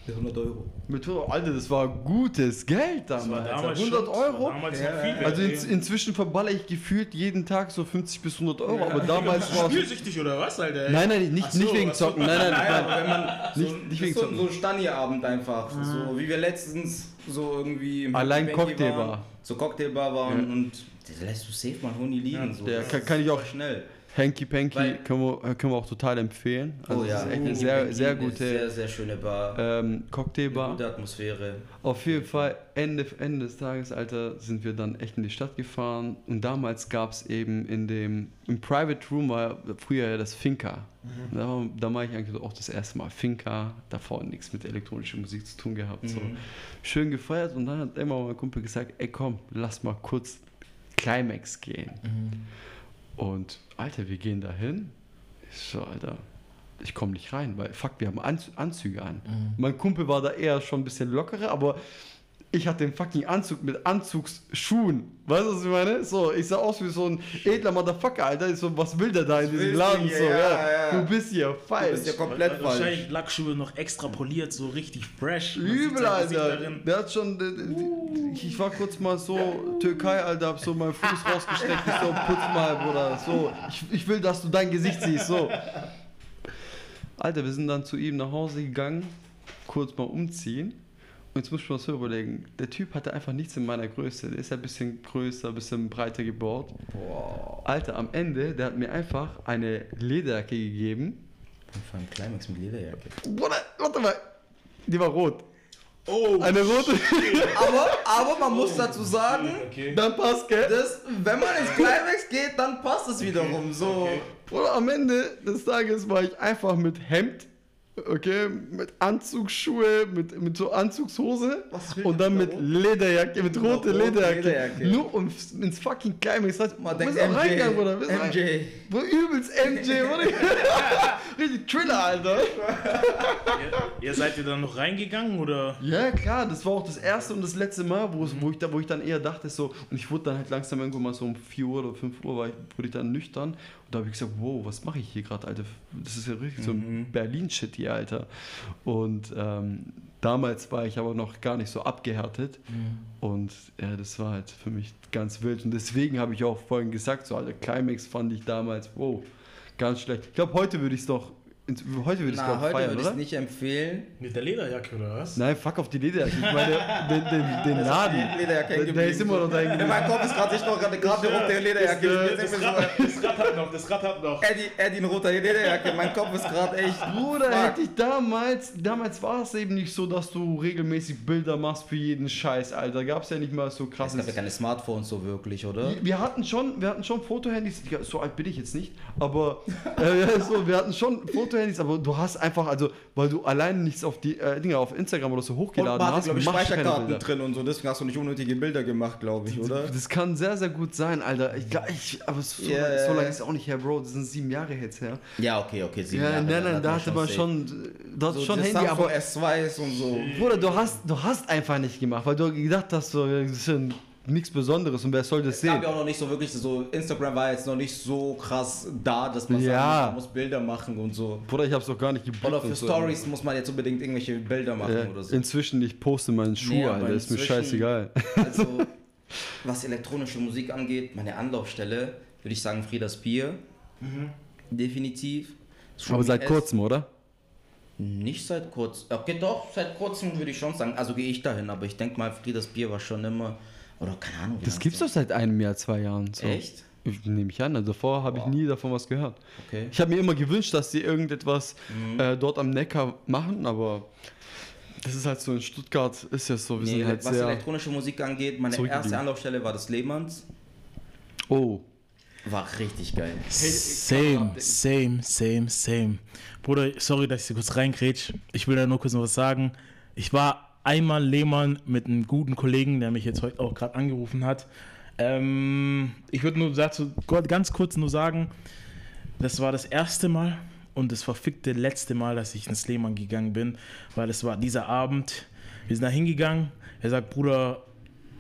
100 Euro. Mit 100, Alter, das war gutes Geld Das war damals. damals 100 schon, das war Euro? damals Ja, viel ja. wert. Also in, ey. inzwischen verballer ich gefühlt jeden Tag so 50 bis 100 Euro, aber damals war es... Spielsüchtig oder was, Alter? Nein, nein, nicht, so, nicht wegen. Zocken, nein, nein, nein. aber wenn man so, Nicht- nicht wegen so, Zocken. so ein Stani-Abend einfach, so wie wir letztens so irgendwie im Allein Cocktailbar. so Cocktailbar waren Ja. und der lässt du safe mal Huni liegen. Ja, so. der Das kann- kann ich auch- schnell. Hanky Panky Weil- können wir, können wir auch total empfehlen. Also oh ja, das ist echt eine sehr, Panky, sehr gute sehr, sehr schöne Bar. ähm, Cocktailbar. Gute Atmosphäre. Auf jeden Fall, Ende, Ende des Tages, Alter, sind wir dann echt in die Stadt gefahren. Und damals gab es eben in dem, im Private Room war früher ja das Finca. Da, war- da war ich eigentlich auch das erste Mal Finca, davor nichts mit elektronischer Musik zu tun gehabt. So. Mhm. Schön gefeiert und dann hat immer mein Kumpel gesagt, ey komm, lass mal kurz Climax gehen. Und Alter, wir gehen da hin. Ich so, Alter, ich komme nicht rein, weil fuck, wir haben Anz Anzüge an. Mein Kumpel war da eher schon ein bisschen lockerer, aber ich hatte den fucking Anzug mit Anzugsschuhen. Weißt du, was ich meine? So, ich sah aus wie so ein edler Motherfucker, Alter. Ich so, was will der da in diesem Laden? hier? So, ja, Ja, ja. Du bist hier falsch. Du bist ja komplett falsch. Wahrscheinlich Lackschuhe noch extra poliert, so richtig fresh. Übel, Alter. Der hat schon. der- Ich war kurz mal so, Türkei, Alter, hab so meinen Fuß rausgesteckt. Ich so, putz mal, Bruder. So, ich, ich will, dass du dein Gesicht siehst. So. Alter, wir sind dann zu ihm nach Hause gegangen, kurz mal umziehen. Und jetzt muss ich mir was so überlegen. Der Typ hatte einfach nichts in meiner Größe. Der ist ja ein bisschen größer, ein bisschen breiter gebaut. Boah. Alter, am Ende, der hat mir einfach eine Lederjacke gegeben. Vor allem Climax mit Lederjacke. Bruder, warte mal. Die war rot. Oh, Eine rote. Aber, aber man muss dazu sagen, okay. Dann passt, gell? dass, wenn man ins Climax geht, dann passt es wiederum. So. Okay. Oder am Ende des Tages war ich einfach mit Hemd, okay, mit Anzugsschuhe, mit, mit so Anzugshose und dann mit Lederjacke, mit rote rote Lederjacke. Lederjacke. Nur um ins fucking Climax. Heißt, Man denkt sind auch reingegangen, MJ. Bruder. Wir sind rein- MJ. Bro, übelst MJ, Bruder. Richtig Thriller, Alter. Ihr, ihr seid ihr dann noch reingegangen oder? Ja, klar, das war auch das erste und das letzte Mal, wo, es, wo, ich, da, wo ich dann eher dachte, so, und ich wurde dann halt langsam irgendwann mal so um 4 Uhr oder 5 Uhr, war ich, wurde ich dann nüchtern. Und da habe ich gesagt, wow, was mache ich hier gerade, Alter? Das ist ja richtig so ein Berlin-Shit hier, Alter. Und ähm, damals war ich aber noch gar nicht so abgehärtet. Und ja, das war halt für mich ganz wild. Und deswegen habe ich auch vorhin gesagt, so, Alter, Climax fand ich damals, wow, ganz schlecht. Ich glaube, heute würde ich es doch, heute würde ich es Na, heute feiern, würde ich es oder? nicht empfehlen. Mit der Lederjacke oder was? Nein, fuck auf die Lederjacke. Ich meine, den, den, den Laden. Lederjacke Der, der ist immer noch da In hängen meinem Kopf ist gerade ich noch gerade gerade eine rote Lederjacke. Das, Rad, das Rad hat noch, das Rad hat noch. Eddie, Eddie in roter Lederjacke. Mein Kopf ist gerade echt. Bruder, Fuck. hätte ich damals, damals war es eben nicht so, dass du regelmäßig Bilder machst für jeden Scheiß, Alter. Gab es ja nicht mal so Es krasses. gab ja keine Smartphones so wirklich, oder? Wir hatten schon, wir hatten schon Fotohandys, so alt bin ich jetzt nicht, aber äh, so, wir hatten schon Fotohandys, aber du hast einfach, also, weil du allein nichts auf die äh, Dinge auf Instagram oder so Und hochgeladen hatte, hast, glaube ich, Speicherkarten drin und so. Deswegen hast du nicht unnötige Bilder gemacht, glaube ich, oder? Das kann sehr, sehr gut sein, Alter. Ich, ich, aber so, ja, so lange ist auch nicht her, Bro. Das sind sieben Jahre jetzt her. Ja, okay, okay. sieben Ja, Jahre, nein, nein, da hatte man schon, da so schon das Handy, aber S2s und so. Bruder, du hast, du hast einfach nicht gemacht, weil du gedacht hast, so, das ist nichts Besonderes und wer soll das Es gab sehen? ja auch noch nicht so wirklich so, Instagram war jetzt noch nicht so krass da, dass man Ja. sagen muss, man muss Bilder machen und so. Bruder, ich hab's doch gar nicht gebucht. Oder für und so. Stories muss man jetzt unbedingt irgendwelche Bilder machen Ja, oder so. Inzwischen, ich poste meinen Schuh, Nee, Alter, ist mir scheißegal. Also, was elektronische Musik angeht, meine Anlaufstelle, würde ich sagen Friedas Bier. Definitiv. Aber seit kurzem, oder? Nicht seit kurzem. Okay, doch, seit kurzem würde ich schon sagen. Also gehe ich dahin, aber ich denke mal, Friedas Bier war schon immer. Oder keine Ahnung. Das gibt's doch seit einem Jahr, zwei Jahren. So. Echt? Ich nehme ich an, also davor habe ich Wow. nie davon was gehört. Okay. Ich habe mir immer gewünscht, dass die irgendetwas Mhm. äh, dort am Neckar machen, aber das ist halt so in Stuttgart, ist ja so, wir Nee, sind halt was sehr... elektronische Musik angeht, meine erste Anlaufstelle war das Lehmanns. Oh, War richtig geil. Same, same, same, same. Bruder, sorry, dass ich so kurz reingrätsch. Ich will da nur kurz noch was sagen. Ich war einmal Lehmann mit einem guten Kollegen, der mich jetzt heute auch gerade angerufen hat. Ähm, ich würde nur dazu ganz kurz nur sagen, das war das erste Mal und das verfickte letzte Mal, dass ich ins Lehmann gegangen bin, weil es war dieser Abend. Wir sind da hingegangen. Er sagt, Bruder,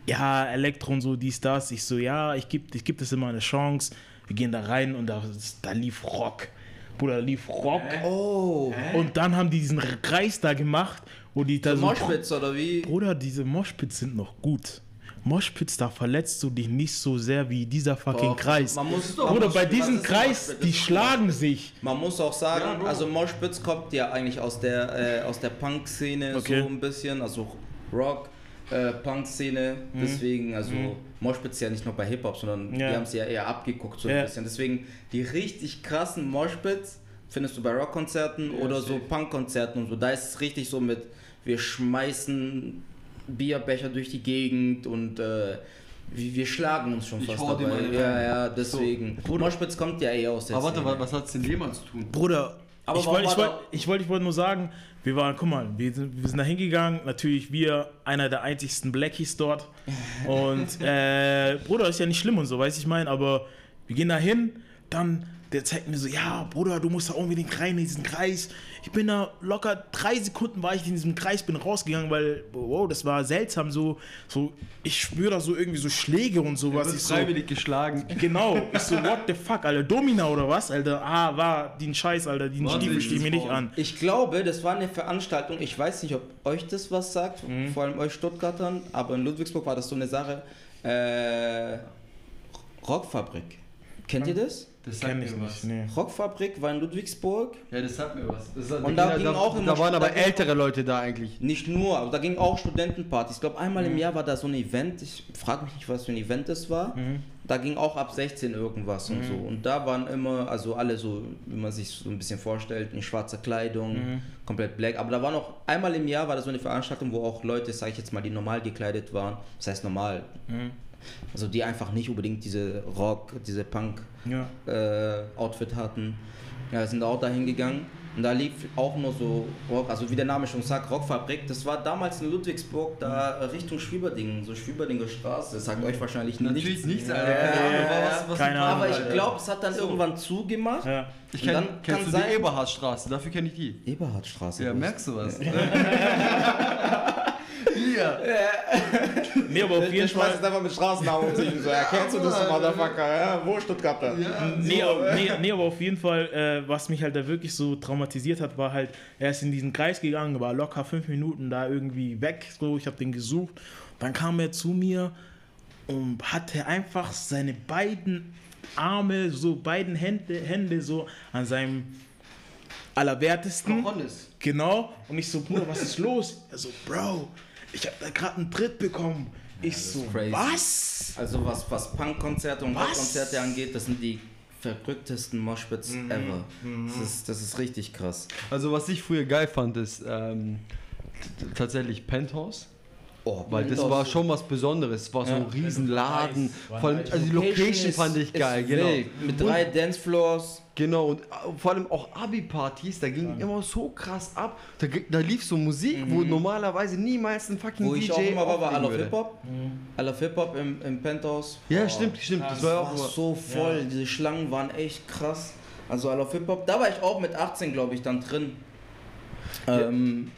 ja, Elektro und so, dies, das. Ich so, ja, ich gebe ich geb das immer eine Chance. Wir gehen da rein und da, da lief Rock. Bruder, da lief Rock. Oh. Und dann haben die diesen Kreis da gemacht, wo die da so. Moschpitz oder wie? Bruder, diese Moschpitz sind noch gut. Moschpitz, da verletzt du dich nicht so sehr wie dieser fucking Boah, Kreis. man muss- Bruder, man bei diesem Kreis, die schlagen sich. Man muss auch sagen, also Moshpitz kommt ja eigentlich aus der, äh, aus der Punk-Szene Okay. so ein bisschen, also Rock, äh, Punk-Szene, deswegen, also Moshpitz ist ja nicht nur bei Hip-Hop, sondern Ja. die haben es ja eher abgeguckt so Ja. ein bisschen. Deswegen die richtig krassen Moshpits findest du bei Rockkonzerten oder so Punk-Konzerten und so. Da ist es richtig so mit, wir schmeißen Bierbecher durch die Gegend und äh, wir, wir schlagen uns schon Ich fast dabei. meine Ja, ja, deswegen. Moshpitz kommt ja eher aus der Aber warte, Szene. wa- was hat es denn Lehmann zu tun? Bruder, Aber ich wollte ich wollt, ich wollt, ich wollt nur sagen, wir waren, guck mal, wir sind, wir sind da hingegangen, natürlich wir, einer der einzigsten Blackies dort. Und äh, Bruder, ist ja nicht schlimm und so, weiß ich mein, aber wir gehen da hin, dann der zeigt mir so, ja, Bruder, du musst da unbedingt rein in diesen Kreis. Ich bin da locker drei Sekunden war ich in diesem Kreis, bin rausgegangen, weil, wow, das war seltsam, so, so ich spüre da so irgendwie so Schläge und sowas. Ich so, freiwillig geschlagen. Genau, ich so, what the fuck, Alter, Domina oder was, Alter? Ah, war den Scheiß, Alter, den Stiefel stehe mir nicht an. Ich glaube, das war eine Veranstaltung, ich weiß nicht, ob euch das was sagt, vor allem euch Stuttgartern, aber in Ludwigsburg war das so eine Sache. Äh, Rockfabrik. Kennt ihr das? Das Kenn ich nicht, nee. Rockfabrik war in Ludwigsburg. Ja, das sagt mir was. Das hat, Und da ging auch da immer- waren aber da ältere Leute da eigentlich. Nicht nur, aber da ging auch Studentenpartys. Ich glaube, einmal im Jahr war da so ein Event. Ich frage mich nicht, was für ein Event das war. Da ging auch ab 16 irgendwas und so. Und da waren immer, also alle so, wie man sich so ein bisschen vorstellt, in schwarzer Kleidung, komplett black. Aber da war noch, einmal im Jahr war da so eine Veranstaltung, wo auch Leute, sag ich jetzt mal, die normal gekleidet waren. Das heißt normal. Also die einfach nicht unbedingt diese Rock, diese Punk Ja. äh, Outfit hatten. Ja, sind auch dahin gegangen und da lief auch nur so Rock, also wie der Name schon sagt, Rockfabrik. Das war damals in Ludwigsburg, da äh, Richtung Schwieberdingen, so Schwieberdinger Straße. Das sagt euch wahrscheinlich Natürlich nichts. nichts, Ja, Alter. ja, Keine Ahnung, ja, was- was- keine Aber Ahnung, ich Alter. glaube, es hat dann irgendwann zugemacht. Ja. Ich kenn, dann kennst du sein- die Eberhardstraße? Dafür kenne ich die. Eberhardstraße. Ja, merkst du was? Hier. Nee, aber auf jeden Fall. einfach mit Straßennamen um sich und so. Erkennst du das, Motherfucker? Ja, wo Stuttgarter? Nee, aber- nee, nee, aber auf jeden Fall, äh, was mich halt da wirklich so traumatisiert hat, war halt, er ist in diesen Kreis gegangen, war locker fünf Minuten da irgendwie weg, so, ich habe den gesucht. Dann kam er zu mir und hatte einfach seine beiden Arme, so beiden Hände, Hände so an seinem allerwertesten. Cojones. Genau. Und ich so, Bruder, was ist los? Er so, Bro, ich habe da gerade einen Tritt bekommen. Ich so, crazy. was? Also was, was Punk-Konzerte und? Rock-Konzerte angeht, das sind die verrücktesten Moshpits ever. Das, ist, das ist richtig krass. Also was ich früher geil fand, ist ähm, tatsächlich Penthouse. Oh, Weil das war schon was Besonderes. Es war so ein Riesenladen. Vor allem, also die Location fand ich geil, genau. Mit drei Dancefloors. Genau, und äh, vor allem auch Abi-Partys, da ging immer so krass ab. Da, da lief so Musik, wo normalerweise niemals ein fucking Wo DJ ich auch immer war, war I auflegen Love würde. Hip Hop. I Love Hip Hop im, im Penthouse. Ja, Boah, stimmt, stimmt. Das Das war war auch so voll. Diese Schlangen waren echt krass. Also I Love Hip Hop. Da war ich auch mit 18, glaube ich, dann drin. Ähm,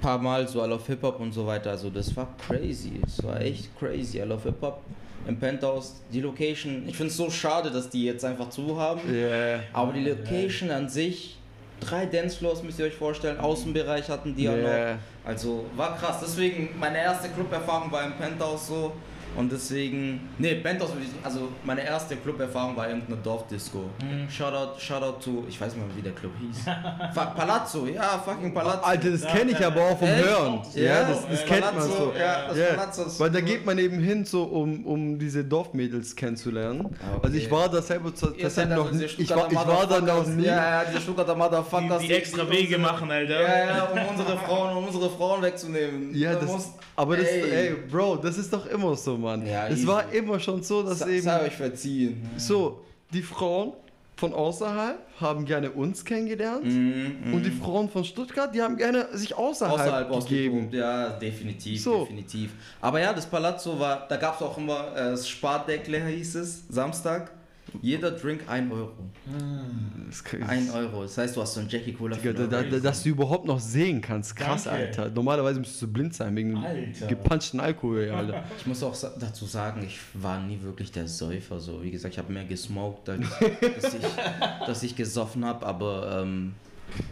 paar Mal so I Love Hip Hop und so weiter. Also das war crazy. Es war echt crazy. I Love Hip Hop im Penthouse. Die Location. Ich finde es so schade, dass die jetzt einfach zu haben. Yeah. Aber die Location an sich, drei Dancefloors müsst ihr euch vorstellen, Außenbereich hatten die ja Yeah. noch. Also war krass. Deswegen, meine erste Club-Erfahrung war im Penthouse so. Und deswegen, nee, ich- also meine erste Club-Erfahrung war irgendeine Dorfdisco. Shoutout, Shoutout to, ich weiß nicht mehr, wie der Club hieß. Fuck, Palazzo, ja, fucking Palazzo. Alter, das kenne ich aber auch vom Echt? Hören. Ja, Ja, das, das äh, kennt man Palazzo, so. ja, das Palazzo ist- Weil da geht man eben hin, so um, um diese Dorfmädels kennenzulernen. Ah, okay. Also ich war da selber zu- tatsächlich noch also diese nicht. Ich war, ich war da noch nie. Ja, ja, diese Stuttgarter Motherfuckers. Die, die extra Wege machen, Alter. Ja, ja, um unsere Frauen, um unsere Frauen wegzunehmen. Ja, Da das, muss- aber das, Ey. ey. Bro, das ist doch immer so, Mann. Ja, es easy. war immer schon so, dass Sa- eben Sei euch verziehen. so, die Frauen von außerhalb haben gerne uns kennengelernt Mhm, und die Frauen von Stuttgart, die haben gerne sich außerhalb, Außerhalb gegeben. ausgetobt, ja, definitiv, So. definitiv. Aber ja, das Palazzo war, da gab es auch immer äh, das Spardeckle hieß es, Samstag. Jeder Drink 1 Euro. Das ist krass. 1 Euro. Das heißt, du hast so einen Jackie Cola Digga, für da, da, dass du überhaupt noch sehen kannst. Krass, Danke. Alter. Normalerweise müsstest du blind sein wegen Alter. gepanschten Alkohol, ja, Alter. Ich muss auch dazu sagen, ich war nie wirklich der Säufer. So. Wie gesagt, ich habe mehr gesmoked, als dass, ich, dass ich gesoffen habe. Aber ähm,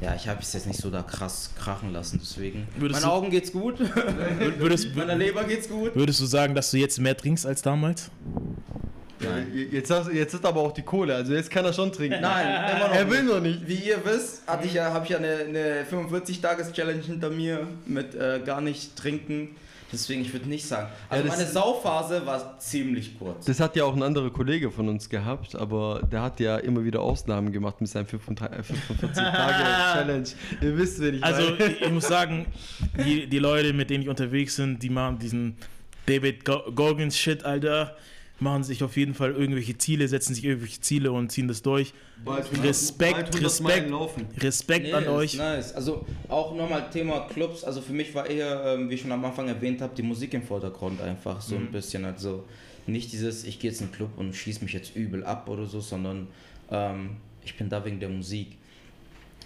ja, ich habe es jetzt nicht so da krass krachen lassen. Deswegen. Würdest Meinen Augen geht's gut. Würdest, Meiner Leber geht's gut. würdest du sagen, dass du jetzt mehr trinkst als damals? Nein. Jetzt, hast, jetzt ist aber auch die Kohle, also jetzt kann er schon trinken. Nein, immer noch Er will nicht. noch nicht. Wie ihr wisst, hatte ich ja, habe ich ja eine, eine 45-Tages-Challenge hinter mir mit äh, gar nicht trinken. Deswegen, ich würde nicht sagen. Also Ja, das- meine Sauphase war ziemlich kurz. Das hat ja auch ein anderer Kollege von uns gehabt, aber der hat ja immer wieder Ausnahmen gemacht mit seinem 45-Tage-Challenge. Ihr wisst, wen ich Also meine. ich, ich muss sagen, die, die Leute, mit denen ich unterwegs bin, die machen diesen David Go- Goggins Shit, Alter, machen sich auf jeden Fall irgendwelche Ziele, setzen sich irgendwelche Ziele und ziehen das durch. Respekt, Respekt, Respekt Nee, an euch. Nice. Also auch nochmal Thema Clubs. Also für mich war eher, ähm, wie ich schon am Anfang erwähnt habe, die Musik im Vordergrund einfach so Mhm. ein bisschen. Also nicht dieses, ich gehe jetzt in den Club und schieße mich jetzt übel ab oder so, sondern ähm, ich bin da wegen der Musik.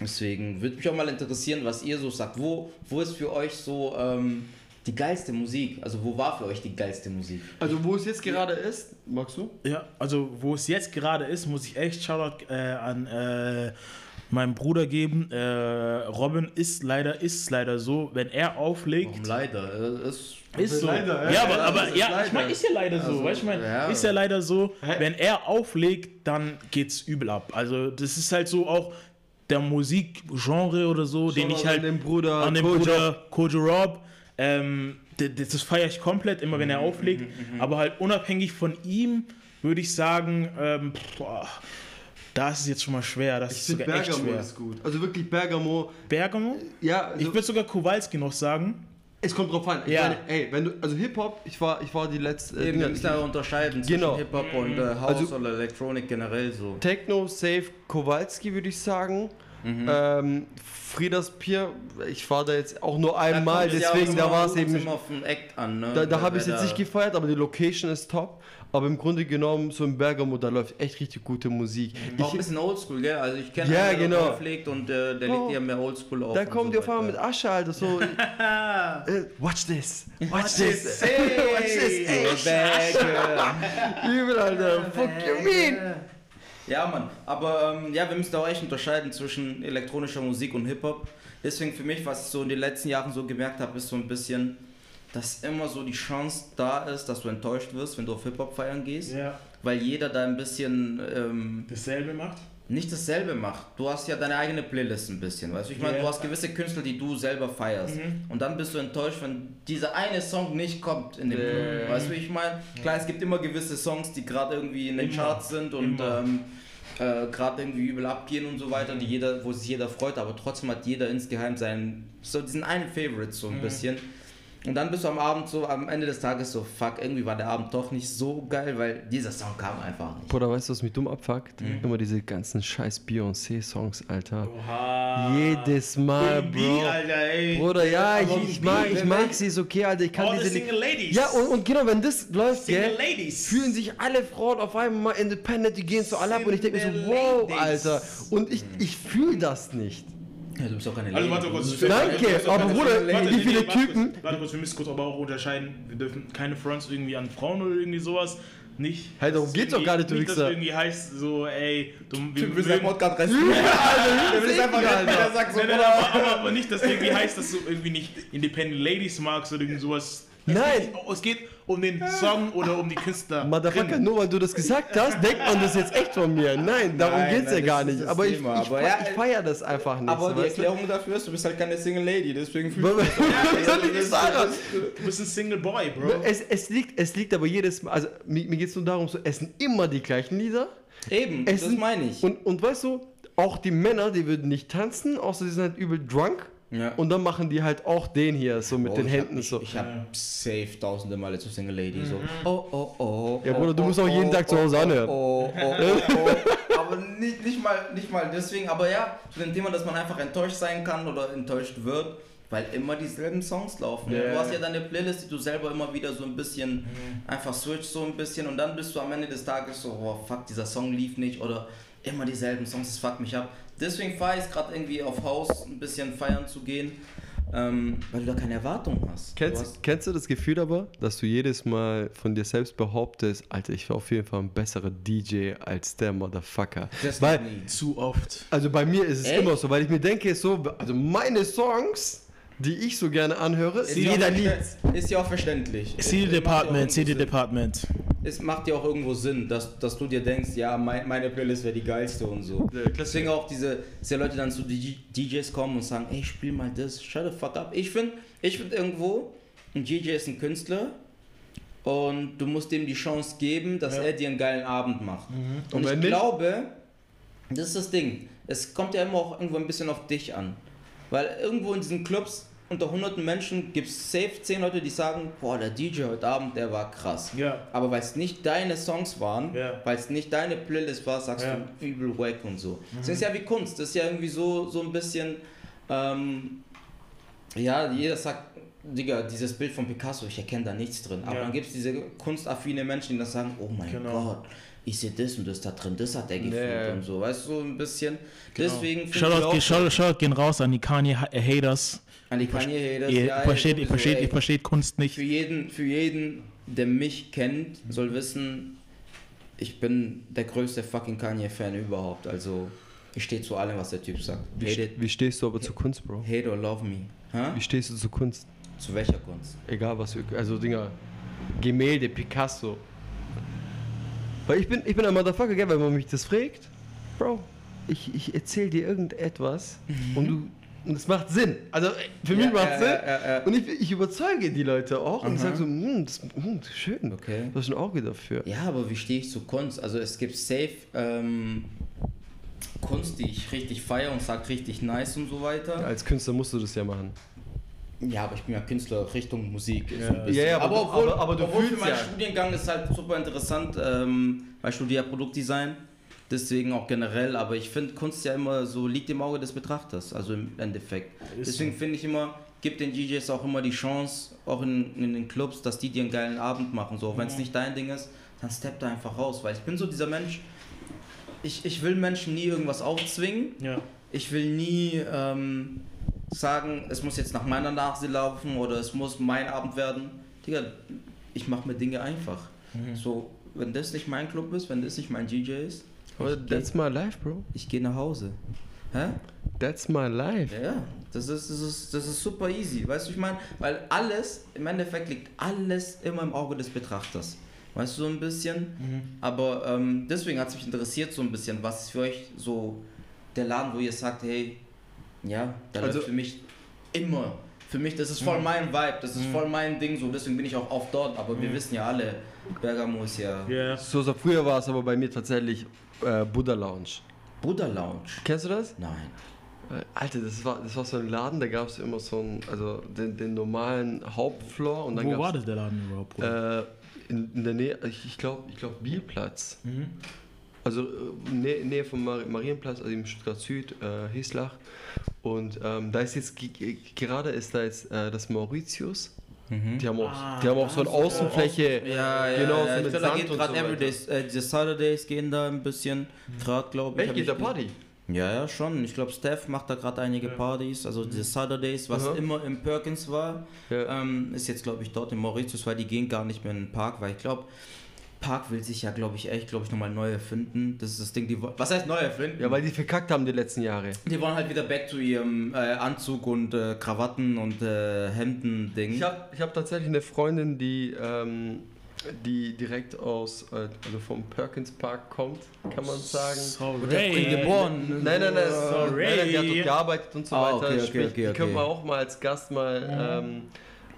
Deswegen würde mich auch mal interessieren, was ihr so sagt. Wo, wo ist für euch so ähm, die geilste Musik? Also wo war für euch die geilste Musik? Also wo es jetzt gerade ist, magst du? Ja, also wo es jetzt gerade ist, muss ich echt Shoutout äh, an äh, meinen Bruder geben. Äh, Robin ist leider, ist leider so, wenn er auflegt, leider. äh, Ist, Ist so. Leider, ja, ja, aber, aber ja, leider. ich meine, ist ja leider so. Also, weißt du, ich meine, ja. ist ja leider so, wenn er auflegt, dann geht's übel ab. Also, das ist halt so auch der Musikgenre oder so, den ich halt an den Bruder, an Kojo. Bruder Kojo Rob, ähm, das feiere ich komplett, immer wenn er Mhm, auflegt. Aber halt unabhängig von ihm würde ich sagen, ähm, boah, da ist es jetzt schon mal schwer. Das Ich ist sogar echt Bergamo schwer. ist gut. Also wirklich Bergamo. Bergamo? Ja, also, Ich würde sogar Kowalski noch sagen. es kommt drauf an. Ich Ja. meine, ey, wenn du, also Hip-Hop, ich war, ich war die letzte. Eben, Dinger- wir müssen da unterscheiden zwischen Genau. Hip-Hop und äh, House Also- oder Electronic generell so. Techno, Safe, Kowalski würde ich sagen. Mhm. Ähm, Friedas Pier, ich war da jetzt auch nur einmal, ja auch deswegen da war es eben. immer auf den Act an, ne? Da, da habe ich es jetzt da- nicht gefeiert, aber die Location ist top. Aber im Grunde genommen, so in Bergamo, da läuft echt richtig gute Musik. Auch ein Ich, bisschen oldschool, gell? Also ich kenne Ja, einen, der genau. auflegt und äh, der Oh. legt ja mehr oldschool auf. da kommen so die auf einmal mit. Asche, Alter, so. äh, watch this, watch this, Hey, watch this, ey, äh. übel, Alter, fuck you mean? Ja, Mann. Aber ähm, ja, wir müssen da auch echt unterscheiden zwischen elektronischer Musik und Hip-Hop. Deswegen für mich, was ich so in den letzten Jahren so gemerkt habe, ist so ein bisschen, dass immer so die Chance da ist, dass du enttäuscht wirst, wenn du auf Hip-Hop feiern gehst. Ja. Weil jeder da ein bisschen ähm, Dasselbe macht. Nicht dasselbe macht. Du hast ja deine eigene Playlist ein bisschen, weißt du? Ich meine, Ja. du hast gewisse Künstler, die du selber feierst. Und dann bist du enttäuscht, wenn dieser eine Song nicht kommt in dem Club. Weißt du, ich meine? Klar, es gibt immer gewisse Songs, die gerade irgendwie in den Immer. Charts sind und ähm, äh, gerade irgendwie übel abgehen und so weiter, die jeder, wo sich jeder freut, aber trotzdem hat jeder insgeheim seinen, so diesen einen Favorite so ein bisschen. Und dann bist du am Abend so, am Ende des Tages so, fuck, irgendwie war der Abend doch nicht so geil, weil dieser Song kam einfach nicht. Bruder, weißt du, was mich dumm abfuckt? Mhm. Immer diese ganzen scheiß Beyoncé-Songs, Alter. Oha. Jedes Mal, B, Bro. Alter, ey. Bruder, ja, ich, ich B, mag, ich mag sie, ist okay, Alter. Ich kann All the diese single ladies. Ja, und, und genau, wenn das läuft, Single gell, ladies. fühlen sich alle Frauen auf einmal mal independent, die gehen so alle ab und ich denke mir so, wow. Alter. Und ich, ich fühle das nicht. Ja, du bist auch keine Also warte kurz. Danke, aber Bruder, warte, wie warte, viele Typen- Warte kurz, wir müssen kurz aber auch unterscheiden. Wir dürfen keine Fronts irgendwie an Frauen oder irgendwie sowas. Nicht. Hey, darum geht's doch gar nicht, du Nicht, dass Wichser. irgendwie heißt, so, ey, du, bist ein mögen- Podcast rein. Alter, will es einfach nicht, Alter. der sagt so, Nein, nein, aber, aber, nicht, dass irgendwie heißt, dass du irgendwie nicht Independent Ladies magst oder irgend sowas. Es Nein. Geht, es geht um den Song oder um die Künstler. Motherfucker, nur weil du das gesagt hast, denkt man das jetzt echt von mir. Nein, darum Nein, geht's ja gar nicht. Aber ich, Thema. ich, Aber fe- ja, ich feier das einfach nicht. Aber so, die weißt du? Erklärung dafür ist, du bist halt keine Single Lady, deswegen fühlst du Was soll ich nicht sagen? Du bist ein Single Boy, Bro. Es, es, liegt, es liegt aber jedes Mal, also mir, mir geht es nur darum, so, es sind immer die gleichen Lieder. Eben, Es das meine ich. Und, und weißt du, auch die Männer, die würden nicht tanzen, außer sie sind halt übel drunk. Ja. Und dann machen die halt auch den hier, so mit Oh, den Händen hab, ich, so. Ich habe safe tausende Male zu Single Lady so. Oh, oh, oh. Ja, oh, Bruder, du oh, musst auch jeden oh, Tag zu oh, Hause oh, anhören. Oh, oh, oh, oh. aber nicht, nicht, mal, nicht mal deswegen. Aber ja, zu dem Thema, dass man einfach enttäuscht sein kann oder enttäuscht wird, weil immer dieselben Songs laufen. Ja. Du hast ja deine Playlist, die du selber immer wieder so ein bisschen einfach switcht so ein bisschen und dann bist du am Ende des Tages so, oh fuck, dieser Song lief nicht oder immer dieselben Songs, das fuckt mich ab. Deswegen fahre ich es gerade irgendwie auf Haus ein bisschen feiern zu gehen, ähm, weil du da keine Erwartungen hast. Du Kennst, hast kennst du das Gefühl aber, dass du jedes Mal von dir selbst behauptest, Alter, ich war auf jeden Fall ein besserer DJ als der Motherfucker? das Weil, nie. Zu oft. also bei mir ist es Echt? immer so, weil ich mir denke, so, also meine Songs, die ich so gerne anhöre, Ist CD ja, auch da verstä- ist ja auch verständlich. CD Es- es macht ja auch Department, irgendwo CD Sinn. Department. Es macht ja auch irgendwo Sinn, dass, dass du dir denkst, ja, mein, meine Playlist wäre die geilste und so. Ja. Deswegen auch diese, diese Leute dann zu DJ DJs kommen und sagen, ey, spiel mal das, shut the fuck up. Ich finde ich find irgendwo, ein DJ ist ein Künstler und du musst ihm die Chance geben, dass Ja. er dir einen geilen Abend macht. Und, Und wenn ich nicht? glaube, das ist das Ding. Es kommt ja immer auch irgendwo ein bisschen auf dich an. Weil irgendwo in diesen Clubs unter hunderten Menschen gibt es safe 10 Leute, die sagen, boah, der DJ heute Abend, der war krass. Ja. Aber weil es nicht deine Songs waren, Ja. weil es nicht deine Playlist war, sagst Ja. du übel wack und so. Das ist ja wie Kunst, das ist ja irgendwie so, so ein bisschen, ähm, ja, jeder sagt, Digga, dieses Bild von Picasso, ich erkenne da nichts drin. Aber dann gibt es diese kunstaffine Menschen, die dann sagen, oh mein Genau. Gott, ich sehe das und das da drin, das hat er gefühlt Nee. und so, weißt du, so ein bisschen. Genau. Deswegen finde ich Shoutout, Shoutout, Shoutout gehen raus an die Kanye-Haters. an die Kanye Haters, Ihr ja, versteht, ihr versteht, ihr versteht Kunst nicht. Für jeden, für jeden, der mich kennt, soll wissen, ich bin der größte fucking Kanye-Fan überhaupt. Also, ich stehe zu allem, was der Typ sagt. Wie, it, wie stehst du aber zu Kunst, Bro? hate or love me. Hä? Wie stehst du zu Kunst? Zu welcher Kunst? Egal was, wir- also Dinger, Gemälde, Picasso. Weil ich bin, ich bin ein Motherfucker, gell, wenn man mich das fragt, Bro, ich, ich erzähl dir irgendetwas und du, und es macht Sinn. Also äh, für mich Ja, macht ja, Sinn. ja. Und ich, ich überzeuge die Leute auch und ich Aha. sage so, hm, das, hm, das ist schön. Okay. Du hast ein Auge dafür. Ja, aber wie stehe ich zu Kunst? Also, es gibt safe ähm, Kunst, die ich richtig feiere und sag richtig nice und so weiter. Als Künstler musst du das ja machen. Ja, aber ich bin ja Künstler Richtung Musik. so Ja. bisschen. Ja, aber aber, obwohl, aber- aber du obwohl für fühlst meinen ja. Studiengang ist halt super interessant, ähm, weil ich studiere Produktdesign, deswegen auch generell, aber ich finde Kunst ja immer so, liegt im Auge des Betrachters, also im Endeffekt. Deswegen so. finde ich immer, gibt den DJs auch immer die Chance, auch in, in den Clubs, dass die dir einen geilen Abend machen, so, wenn es nicht dein Ding ist, dann stepp da einfach raus, weil ich bin so dieser Mensch, ich, ich will Menschen nie irgendwas aufzwingen, Ja. ich will nie ähm, sagen, es muss jetzt nach meiner Nase laufen oder es muss mein Abend werden. Digga, ich mache mir Dinge einfach. Mhm. So, wenn das nicht mein Club ist, wenn das nicht mein DJ ist, Aber gehe that's my life, Bro. ich geh nach Hause. Hä? That's my life. Ja, ja, das ist, das ist, das ist super easy. Weißt du, ich meine, weil alles, im Endeffekt liegt alles immer im Auge des Betrachters. Weißt du, so ein bisschen. Mhm. Aber ähm, deswegen hat es mich interessiert, so ein bisschen, was ist für euch so der Laden, wo ihr sagt, hey, ja, da Also- läuft für mich immer. Für mich, das ist voll Mhm. mein Vibe, das ist voll mein Ding, so deswegen bin ich auch oft dort. Aber wir wissen ja alle, Bergamo ist ja Ja. So, so früher war es aber bei mir tatsächlich äh, Buddha Lounge. Buddha Lounge. Kennst du das? Nein. Äh, Alter, das war, das war so ein Laden, da gab es immer so einen, also den, den normalen Hauptfloor und dann Wo gab's, war das der Laden überhaupt? Äh, in, in der Nähe, ich, ich glaube, ich glaub Bielplatz. Mhm. Also äh, Nä Nähe vom Mar Marienplatz, also im Stuttgart Süd, äh, Hislach. Und ähm, da ist jetzt, ge- ge- gerade ist da jetzt äh, das Mauritius. Die haben auch, Ah, die haben auch so eine Außenfläche. Ja, ja, Genau, ja. so ich mit glaube, da Sand geht und gerade so weiter. Everydays, äh, diese Saturdays gehen da ein bisschen, gerade glaube ich. Echt, geht ich da. Party? Ja, ja, schon. Ich glaube, Steph macht da gerade einige Partys. Also diese Saturdays, was Aha. immer im Perkins war, Ja. ähm, ist jetzt, glaube ich, dort in Mauritius, weil die gehen gar nicht mehr in den Park, weil ich glaube, Park will sich ja, glaube ich, echt, glaube ich, nochmal neu erfinden. Das ist das Ding, die Was heißt neu erfinden? Ja, weil die verkackt haben die letzten Jahre. die wollen halt wieder back zu ihrem äh, Anzug und äh, Krawatten und äh, Hemden-Ding. Ich habe ich hab tatsächlich eine Freundin, die, ähm, die direkt aus, äh, also vom Perkins Park kommt, kann man sagen. Sorry. geboren. Nein, nein, nein, Sorry. nein, nein, die hat dort gearbeitet und so Ah, weiter. okay, okay, Sprich, okay, die okay. können wir auch mal als Gast mal ähm,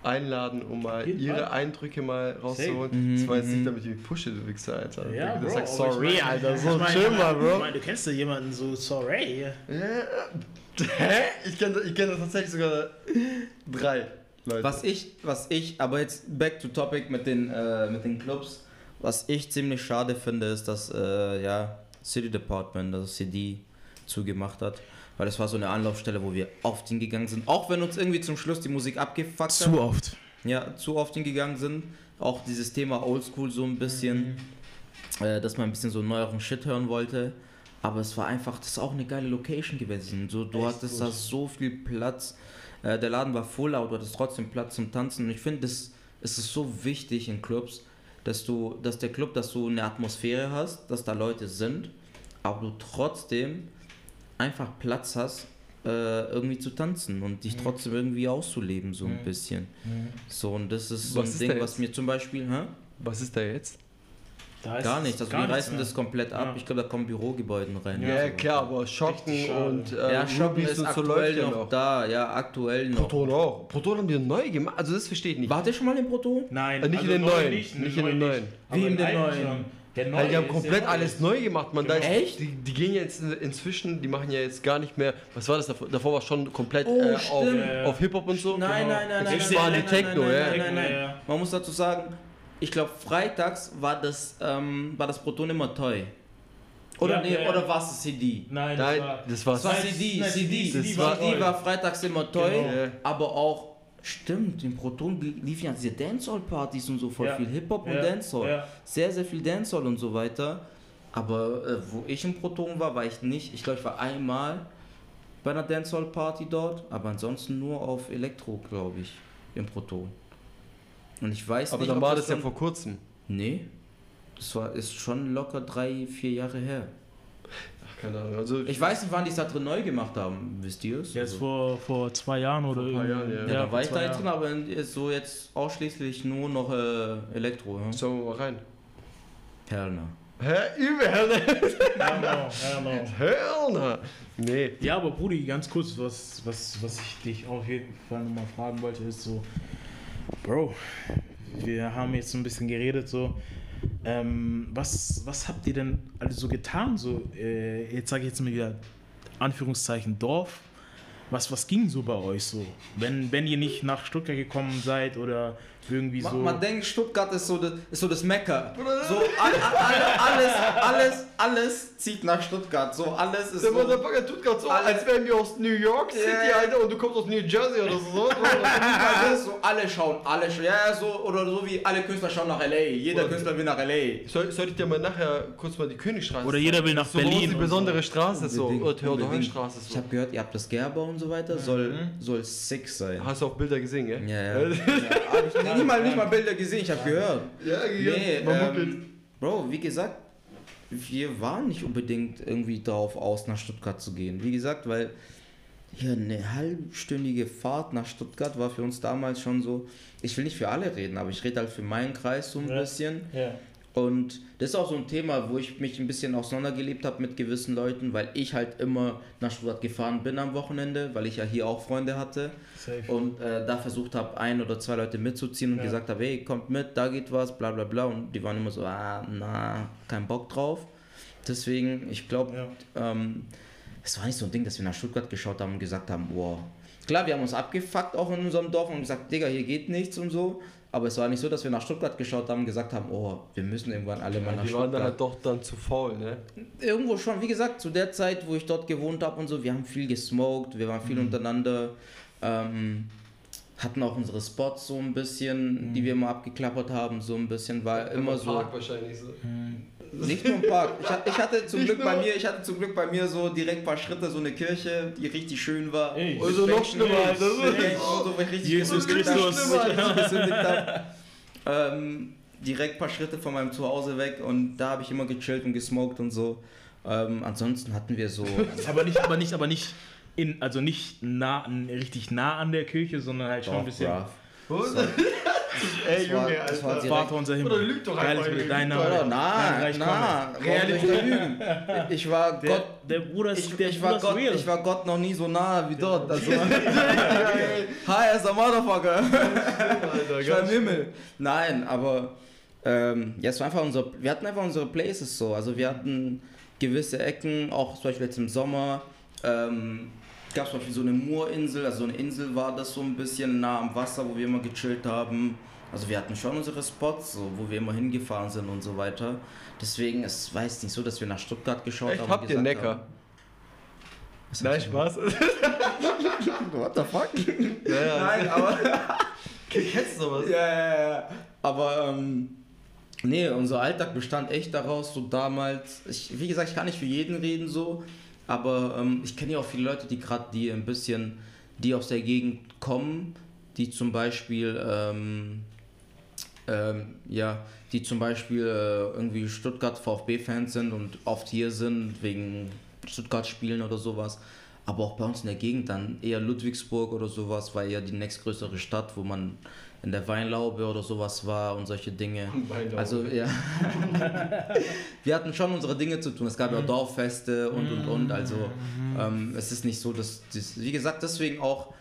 einladen, um mal ihre. Eindrücke mal rauszuholen. Das war jetzt mhm. nicht, damit ich mich pushe, du Wichser, Alter. Ja, du Bro, sagst ich sorry, mein- Alter, so ich mein, chill mal, Ich Bro. meine, du kennst ja jemanden so sorry. Ja. Hä? Ich kenne ich kenn tatsächlich sogar drei Leute. Was ich, was ich, aber jetzt back to topic mit den, äh, mit den Clubs, was ich ziemlich schade finde, ist, dass äh, ja, City Department, also CD, zugemacht hat. Weil das war so eine Anlaufstelle, wo wir oft hingegangen sind. Auch wenn uns irgendwie zum Schluss die Musik abgefuckt hat. Zu oft. Ja, zu oft hingegangen sind. Auch dieses Thema Oldschool so ein bisschen, äh, dass man ein bisschen so neueren Shit hören wollte. Aber es war einfach, das ist auch eine geile Location gewesen. So, du Echt hattest gut. da so viel Platz. Äh, der Laden war voll, aber du hattest trotzdem Platz zum Tanzen. Und ich finde, das es ist so wichtig in Clubs, dass du, dass der Club, dass du eine Atmosphäre hast, dass da Leute sind, aber du trotzdem einfach Platz hast, äh, irgendwie zu tanzen und Mhm. dich trotzdem irgendwie auszuleben, so ein bisschen. So, und das ist so Was ein ist Ding, was mir zum Beispiel, hä? Was ist da jetzt? Da ist Gar nicht. Also gar wir reißen das komplett ab. Ja. Ich glaube, da kommen Bürogebäuden rein. Ja, und so klar, aber Schocken und äh, Ja, Schocken ist und so aktuell läuft ja noch, da, ja, aktuell noch. Proton auch. Proton haben die neu gemacht. Also das verstehe ich nicht. Wart ihr schon mal im Proton? Nein, Äh, nicht in den neu neuen, Nicht, nicht in den neuen. Aber Wie in den neuen? Der neue Also die haben komplett alles neu gemacht, man. Da Genau. ist, Echt? Die, die gehen jetzt in, inzwischen, die machen ja jetzt gar nicht mehr. Was war das davor? Davor war schon komplett Oh, äh, auf, stimmt. auf Hip-Hop und so. Nein, nein, nein, nein. Jetzt nein, waren nein, die Techno, nein, ja. nein, nein, nein, nein. ja. Man muss dazu sagen, ich glaube, freitags war das, ähm, war das Proton immer toy. Oder, Ja, nee, ja, ja. oder war es CD? Nein, Nein, das war. das war Das war Nein, CD, nein, CD, CD CD, war CD toll. war freitags immer toy, Genau. Ja. aber auch, stimmt, im Proton liefen ja diese Dancehall-Partys und so, voll Ja. viel Hip-Hop und Ja, Dancehall. ja. Sehr, sehr viel Dancehall und so weiter. Aber äh, wo ich im Proton war, war ich nicht. Ich glaube, ich war einmal bei einer Dancehall-Party dort, aber ansonsten nur auf Elektro, glaube ich, im Proton. Und ich weiß Aber nicht, dann ob war das ja schon- vor kurzem. Nee, das war, ist schon locker drei, vier Jahre her. Keine Ahnung. Also Ich weiß nicht, wann die es da drin neu gemacht haben, wisst ihr es? Jetzt Also- vor, vor zwei Jahren oder Vor ein paar irgendwie. Jahren, ja, ja. da war ich da jetzt drin, aber ist so jetzt ausschließlich nur noch äh, Elektro. Ja? Sollen wir mal rein? Perlner. Hä? Ja, no, ja, no. Hörner! Nee. Ja, aber Brudi, ganz kurz, was, was, was ich dich auf jeden Fall nochmal fragen wollte, ist so, Bro, wir haben jetzt so ein bisschen geredet, so, ähm, was, was habt ihr denn alles so getan? So, äh, jetzt sage ich jetzt mal wieder Anführungszeichen Dorf. Was, was ging so bei euch so? Wenn, wenn ihr nicht nach Stuttgart gekommen seid oder irgendwie so. Man, man denkt, Stuttgart ist so das, ist so das Mecker. So all, all, alles, alles, alles zieht nach Stuttgart. So alles ist Der so. Motherfucker tut gerade so, Alle- als wären wir aus New York City, Ja. Alter, und du kommst aus New Jersey oder so. Alles so, alle schauen, alle schauen. Ja, so, oder so wie alle Künstler schauen nach L.A. Jeder Oder- Künstler will nach L.A. Soll, soll ich dir mal nachher kurz mal die Königstraße Oder jeder will nach so, Berlin die besondere Straße so. Oder. Theodor-Straße Ich so. habe gehört, ihr habt das Gerber und so weiter. Soll, soll sick sein. Hast du auch Bilder gesehen, gell? Ja, ja. ja hab ich nicht, mal, nicht mal Bilder gesehen, ich habe gehört. Ja, Nee, man ähm. Bro, wie gesagt, wir waren nicht unbedingt irgendwie darauf aus, nach Stuttgart zu gehen. Wie gesagt, weil hier eine halbstündige Fahrt nach Stuttgart war für uns damals schon so. Ich will nicht für alle reden, aber ich rede halt für meinen Kreis so ein Ja. bisschen. ja. Und das ist auch so ein Thema, wo ich mich ein bisschen auseinandergelebt habe mit gewissen Leuten, weil ich halt immer nach Stuttgart gefahren bin am Wochenende, weil ich ja hier auch Freunde hatte Safe. und äh, da versucht habe, ein oder zwei Leute mitzuziehen und Ja. gesagt habe, hey, kommt mit, da geht was, bla bla bla. Und die waren immer so, ah, na, kein Bock drauf. Deswegen, ich glaube, Ja. ähm, es war nicht so ein Ding, dass wir nach Stuttgart geschaut haben und gesagt haben, wow. Klar, wir haben uns abgefuckt auch in unserem Dorf und gesagt, Digga, hier geht nichts und so. Aber es war nicht so, dass wir nach Stuttgart geschaut haben und gesagt haben, oh, wir müssen irgendwann alle mal nach Die waren Stuttgart. dann halt doch dann zu faul, ne? Irgendwo schon, wie gesagt, zu der Zeit, wo ich dort gewohnt habe und so, wir haben viel gesmoked, wir waren viel untereinander, ähm, hatten auch unsere Spots so ein bisschen, die wir mal abgeklappert haben, so ein bisschen, war immer so. Park wahrscheinlich so. Nicht nur im Park. Ich, ich hatte zum Glück bei mir, ich hatte zum Glück bei mir so direkt ein paar Schritte, so eine Kirche, die richtig schön war. Ey, Also noch schlimmer, und so, richtig Jesus Christus. ähm, direkt ein paar Schritte von meinem Zuhause weg und da habe ich immer gechillt und gesmoked und so. Ähm, ansonsten hatten wir so. Aber nicht, aber nicht, aber nicht in, also nicht nah, richtig nah an der Kirche, sondern halt schon ein Doch, bisschen. bruv. Was? Ey, Das war- Junge, das war Vater unser Himmel. Oder lüg doch Geiles einfach, Bild. lüg Dein. Name. Oder? Na, na. Realität. Ich war Der, Gott. der Bruder ist, Ich, der ich, war Gott, real. ich war Gott noch nie so nah wie dort. Also, Hi, as a motherfucker. Ich war im Himmel. Nein, aber ähm, ja, es war einfach unser, wir hatten einfach unsere Places so. Also wir hatten gewisse Ecken, auch zum Beispiel jetzt im Sommer. Ähm, gab es zum Beispiel so eine Moorinsel, also so eine Insel war das so ein bisschen nah am Wasser, wo wir immer gechillt haben. Also wir hatten schon unsere Spots, so, wo wir immer hingefahren sind und so weiter. Deswegen, es war jetzt nicht so, dass wir nach Stuttgart geschaut Echt, haben. habt ihr Neckar? haben- Nein, Spaß. What the fuck? Ja, ja. Nein, aber. Kennst du sowas? Ja, ja, ja. Aber, ähm, nee, unser Alltag bestand echt daraus, so damals. Ich, wie gesagt, ich kann nicht für jeden reden so, aber ähm, ich kenne ja auch viele Leute, die gerade, die ein bisschen, die aus der Gegend kommen, die zum Beispiel, ähm, ähm, ja, die zum Beispiel äh, irgendwie Stuttgart VfB-Fans sind und oft hier sind wegen Stuttgart-Spielen oder sowas. Aber auch bei uns in der Gegend dann eher Ludwigsburg oder sowas war ja die nächstgrößere Stadt, wo man in der Weinlaube oder sowas war und solche Dinge. Weinlaube. Also ja. Wir hatten schon unsere Dinge zu tun. Es gab ja Dorffeste und und und. Also ähm, es ist nicht so, dass, das, wie gesagt, deswegen auch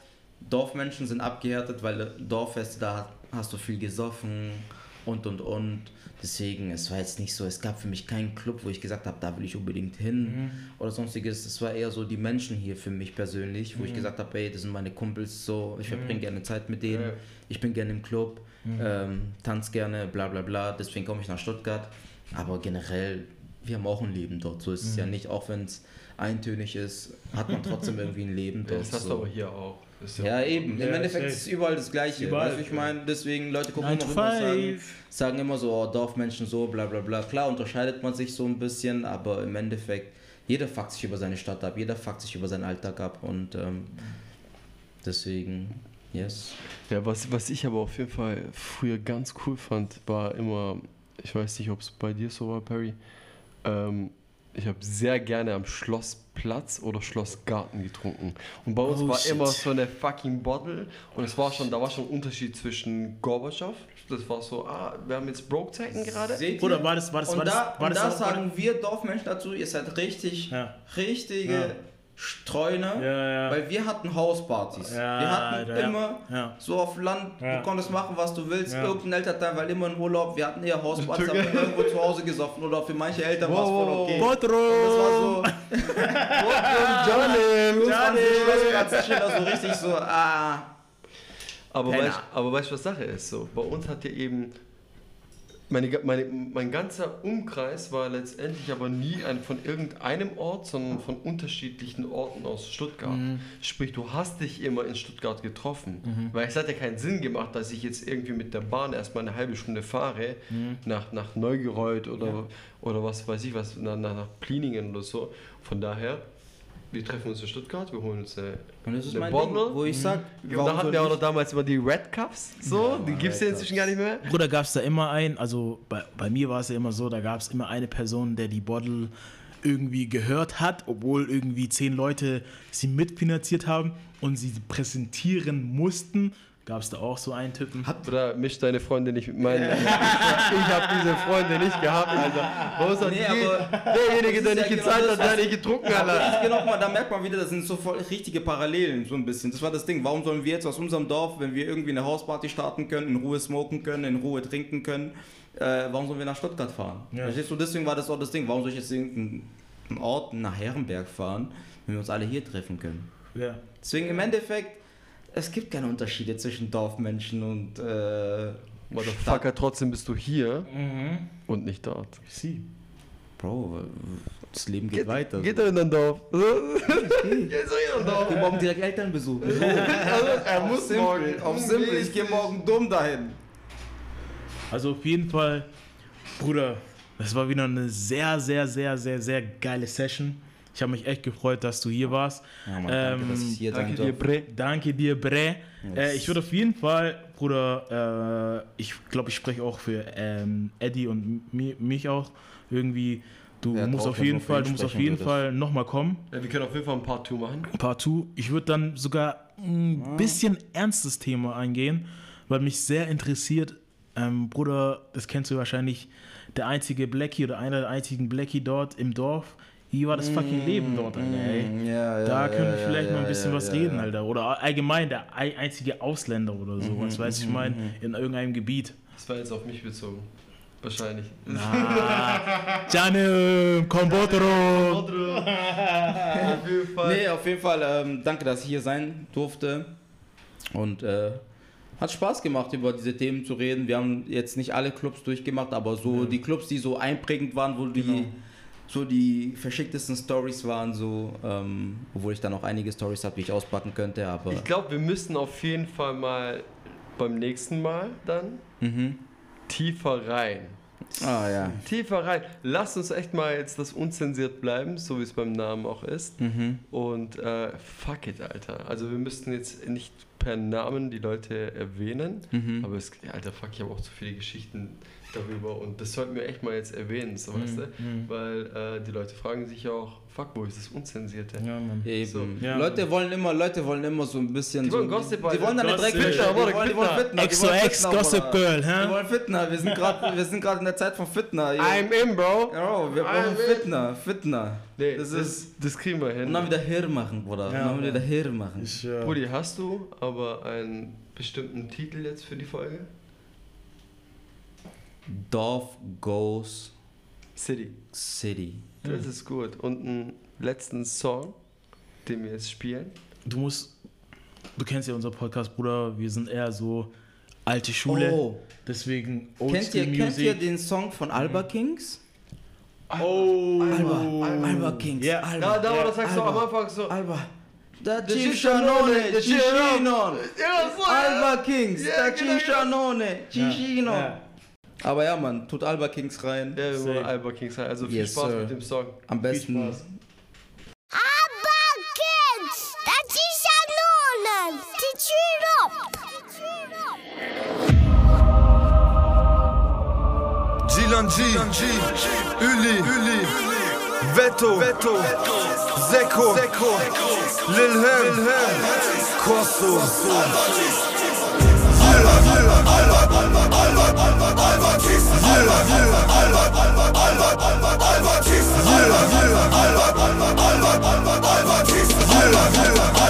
Dorfmenschen sind abgehärtet, weil Dorffeste, da hast du viel gesoffen und und und. Deswegen, es war jetzt nicht so, es gab für mich keinen Club, wo ich gesagt habe, da will ich unbedingt hin oder sonstiges. Es war eher so die Menschen hier für mich persönlich, wo ich gesagt habe, ey, das sind meine Kumpels, so, ich verbringe gerne Zeit mit denen, Ja. ich bin gerne im Club, ähm, tanz gerne, bla bla bla, deswegen komme ich nach Stuttgart. Aber generell, wir haben auch ein Leben dort, so ist es ja nicht, auch wenn es eintönig ist, hat man trotzdem irgendwie ein Leben dort. das hast so. du aber hier auch. Ist Ja, eben. Ja, Im Endeffekt ist es überall das Gleiche. Überall. Weißt ich meine, deswegen Leute gucken immer sagen, sagen immer so, oh, Dorfmenschen so, bla bla bla. Klar unterscheidet man sich so ein bisschen, aber im Endeffekt, jeder fuckt sich über seine Stadt ab, jeder fuckt sich über seinen Alltag ab und ähm, deswegen, yes. Ja, was, was ich aber auf jeden Fall früher ganz cool fand, war immer, ich weiß nicht, ob es bei dir so war, Perry, ähm, ich habe sehr gerne am Schlossplatz oder Schlossgarten getrunken. Und bei uns Oh, war shit. immer so eine fucking Bottle und es war schon, da war schon ein Unterschied zwischen Gorbatschow, das war so, ah, wir haben jetzt Broke-Zeiten gerade. Seht Oder ihr? war das, war das, und war das, da, war und das da sagen wir Dorfmenschen dazu, ihr seid richtig, Ja. richtige Ja. Streuner, Ja, ja. weil wir hatten Hauspartys. Ja, wir hatten immer so auf Land, du konntest machen, was du willst. Irgendein Elternteil war immer in Urlaub, wir hatten eher Hauspartys, haben Türkei. irgendwo zu Hause gesoffen oder für manche Eltern war es voll okay. wow, Das war so, Johnny! 24 Schlossplatzschilder, so richtig so, ah. Aber weißt, aber weißt du, was Sache ist? So, bei uns hat ja eben. Meine, meine, mein ganzer Umkreis war letztendlich aber nie ein, von irgendeinem Ort, sondern von unterschiedlichen Orten aus Stuttgart. Sprich, du hast dich immer in Stuttgart getroffen. Weil es hat ja keinen Sinn gemacht, dass ich jetzt irgendwie mit der Bahn erstmal eine halbe Stunde fahre nach, nach Neugereuth oder, oder was weiß ich was, nach, nach Pliningen oder so. Von daher, wir treffen uns in Stuttgart, wir holen uns eine, Und das ist eine Bottle. Wo ich sag, und da hatten wir auch noch damals immer die Red Cups. So, Ja, die gibt es ja inzwischen gar nicht mehr. Bruder, gab es da immer einen, also bei, bei mir war es ja immer so, da gab es immer eine Person, der die Bottle irgendwie gehört hat, obwohl irgendwie zehn Leute sie mitfinanziert haben und sie präsentieren mussten. Gab es da auch so einen Typen? Oder mischt deine Freunde nicht mit meinen. ich habe diese Freunde nicht gehabt, Alter. Warum sagt Nee, derjenige, der nicht ja gezahlt genau hat, das, der nicht getrunken hat. das genau, mal, da merkt man wieder, das sind so voll richtige Parallelen, so ein bisschen. Das war das Ding. Warum sollen wir jetzt aus unserem Dorf, wenn wir irgendwie eine Hausparty starten können, in Ruhe smoken können, in Ruhe trinken können, äh, warum sollen wir nach Stuttgart fahren? Ja. Verstehst du? Deswegen war das auch das Ding. Warum soll ich jetzt irgendeinen Ort nach Herrenberg fahren, wenn wir uns alle hier treffen können? Ja. Deswegen im Endeffekt, es gibt keine Unterschiede zwischen Dorfmenschen und äh, Motherfucker, trotzdem bist du hier Mhm. und nicht dort. Sie. Bro, das Leben geht, weiter. Geht er in ein Dorf? Geht so in ein Dorf? Geh morgen direkt Eltern besuchen. Also, er Auf muss simpel, morgen. auf simpel. Ich gehe morgen dumm dahin. Also auf jeden Fall, Bruder, das war wieder eine sehr, sehr, sehr, sehr, sehr geile Session. Ich habe mich echt gefreut, dass du hier warst. Ja, Mann, danke, Ähm, dass ich hier Danke sein dir. Bre. Danke dir, Bre. Yes. Äh, ich würde auf jeden Fall, Bruder, äh, ich glaube, ich spreche auch für ähm, Eddie und mi mich auch. Irgendwie, du Wer musst auf jeden Fall, du musst auf jeden würdest. Fall nochmal kommen. Ja, wir können auf jeden Fall ein Part 2 machen. Part 2. Ich würde dann sogar ein bisschen ernstes Thema eingehen. weil mich sehr interessiert, ähm, Bruder, das kennst du wahrscheinlich, der einzige Blackie oder einer der einzigen Blackie dort im Dorf. Wie war das fucking Leben dort, Alter, ey? Mm, Ja, ja, Da ja, können wir vielleicht ja, mal ein bisschen ja, was ja, reden, ja. Alter. Oder allgemein der ei- einzige Ausländer oder so, was weiß ich mein, in irgendeinem Gebiet. Das war jetzt auf mich bezogen. Wahrscheinlich. Canem, Kombotro. auf jeden Fall. Nee, auf jeden Fall, ähm, danke, dass ich hier sein durfte. Und äh, hat Spaß gemacht, über diese Themen zu reden. Wir haben jetzt nicht alle Clubs durchgemacht, aber so die Clubs, die so einprägend waren, wo die so die verschicktesten Stories waren, so, ähm, obwohl ich dann auch einige Stories habe, die ich auspacken könnte, aber. Ich glaube, wir müssen auf jeden Fall mal beim nächsten Mal dann Mhm. tiefer rein. Ah ja. Tiefer rein. Lass uns echt mal jetzt das unzensiert bleiben, so wie es beim Namen auch ist. Mhm. Und äh, fuck it, Alter. Also wir müssten jetzt nicht per Namen die Leute erwähnen, Mhm. aber es, Alter, fuck, ich habe auch zu viele Geschichten darüber und das sollten wir echt mal jetzt erwähnen, so weißt du? Weil äh, die Leute fragen sich ja auch, fuck, wo ist das Unzensierte? Ja, Mann. So. Ja. Leute wollen immer, Leute wollen immer so ein bisschen. Die so, wollen Gossip, Die Alter. wollen dann Gossip. direkt Fitner, die wollen, die wollen Fitner. Die Fitner, Gossip. Girl, Wir hä? wollen Fitner, wir sind gerade wir sind gerade in der Zeit von Fitner. I'm in, Bro! Ja, wir brauchen. Fitner, Fitner. Nee, Das das, ist- das kriegen wir hin. Und dann wieder Hirn machen, Bruder. Ja, und dann wieder Hirn machen. Ich, äh, Brudi, hast du aber einen bestimmten Titel jetzt für die Folge? Dorf Goes City. City. Das ist gut. Und einen letzten Song, den wir jetzt spielen. du musst, du kennst ja unser Podcast, Bruder, wir sind eher so alte Schule, Oh, deswegen kennt ihr, Oldschool kennt ihr Music. den Song von Alba Kings? Oh, Alba, Alba Kings. Ja. Alba. Ja, da Ja, das sagst du am Anfang so. Alba. Da Der Cishanone, so, Alba Kings, da. Cishanone, Cishinon. Ja. Aber ja, man, tut Alba Kings rein. Ja, wir Alba King sein. Also viel Yes, Spaß sir. mit dem Song. Am besten. Spaß. kids, that is Shannon. Did you know? Gilan G, Uli, Uli, Veto, Veto, Seko, Seko, Lil Hem. Und ich rap für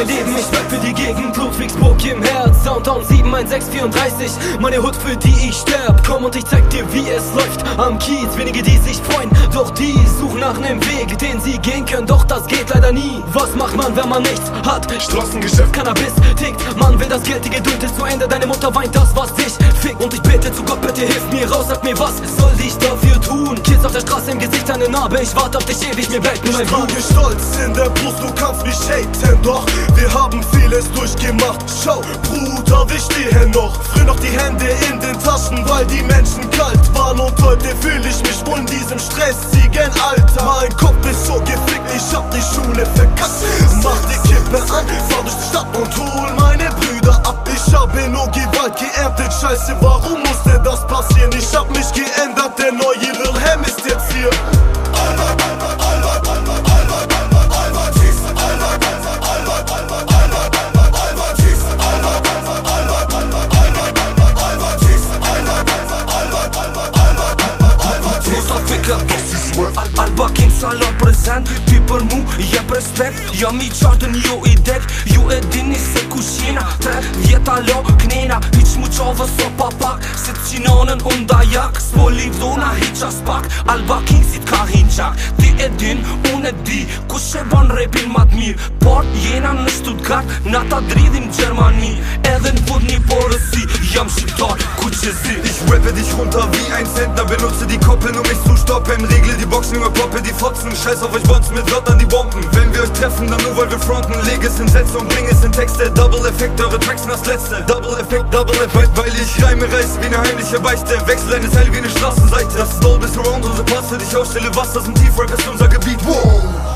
mein Leben, ich rap für die Gegend Ludwigsburg im Herz. Soundtown 71634 Meine Hut für die ich sterb. Komm und ich zeig dir wie es läuft Am Kiez, wenige die sich freuen Doch die suchen nach nem Weg, den sie gehen können. Doch das geht leider nie. Was macht man, wenn man nichts hat? Straßengeschäft, Cannabis tickt. Man will das Geld, die Geduld ist zu Ende. Deine Mutter weint das, was dich fickt. Und ich bete zu Gott, bitte hilf mir raus Sag mir, was soll ich dafür tun? Kids auf der Straße im Gesicht, eine Narbe. Ich warte auf dich ewig, mir bleibt nur mein Blut. Stolz in der Brust, du kannst mich haten, doch wir haben vieles durchgemacht. Schau, Bruder, wir stehen noch. Früher noch die Hände in den Taschen, weil die Menschen kalt waren. Und heute fühle ich mich wohl in diesem stressigen Alter. Mein Kopf ist so gefickt, ich hab die Schule verkackt. Mach die Kippe an, fahr durch die Stadt und hol meine Brüder ab. Ich habe nur Gewalt geerntet, scheiße, warum musste das passieren? Ich hab mich geändert, der neue Lil Ham ist jetzt hier. Motherfucker Al- Alba King salon prezent Ti për mu jep respekt. Jo mi qartën jo i dek Ju e dini se kushina Tre vjeta lo knena Hiq mu qove so pa pak. Se t'qinonën unda jak S'po livdona hiq as pak. Alba King si t'ka hinqak Ti e din, unë e di. Kush e bon repin ma t'mir Por jena në Stuttgart Na ta dridhim Gjermani. Edhe n'vud një porësi Jam shqiptar, ku që zi. Ich rappe dich runter wie ein Zentner, benutze die Koppeln, um mich zu stoppen. Regle die Boxen, junge Poppe, die Fotzen. Scheiß auf euch Bonzen mit Wörtern, die Bomben. Wenn wir euch treffen, dann nur weil wir fronten. Leg es in Sätze und bring es in Texte. Double Effekt, eure Tracks sind das letzte. Double Effekt, Double Effekt, weil ich Reime reiß wie eine heimliche Beichte. Wechsel eine Zeile wie eine Straßenseite. Das ist Dolby Surround, unsere Parts für dich ausstelle. Was, das ein Tiefrap, ist unser Gebiet. Wow.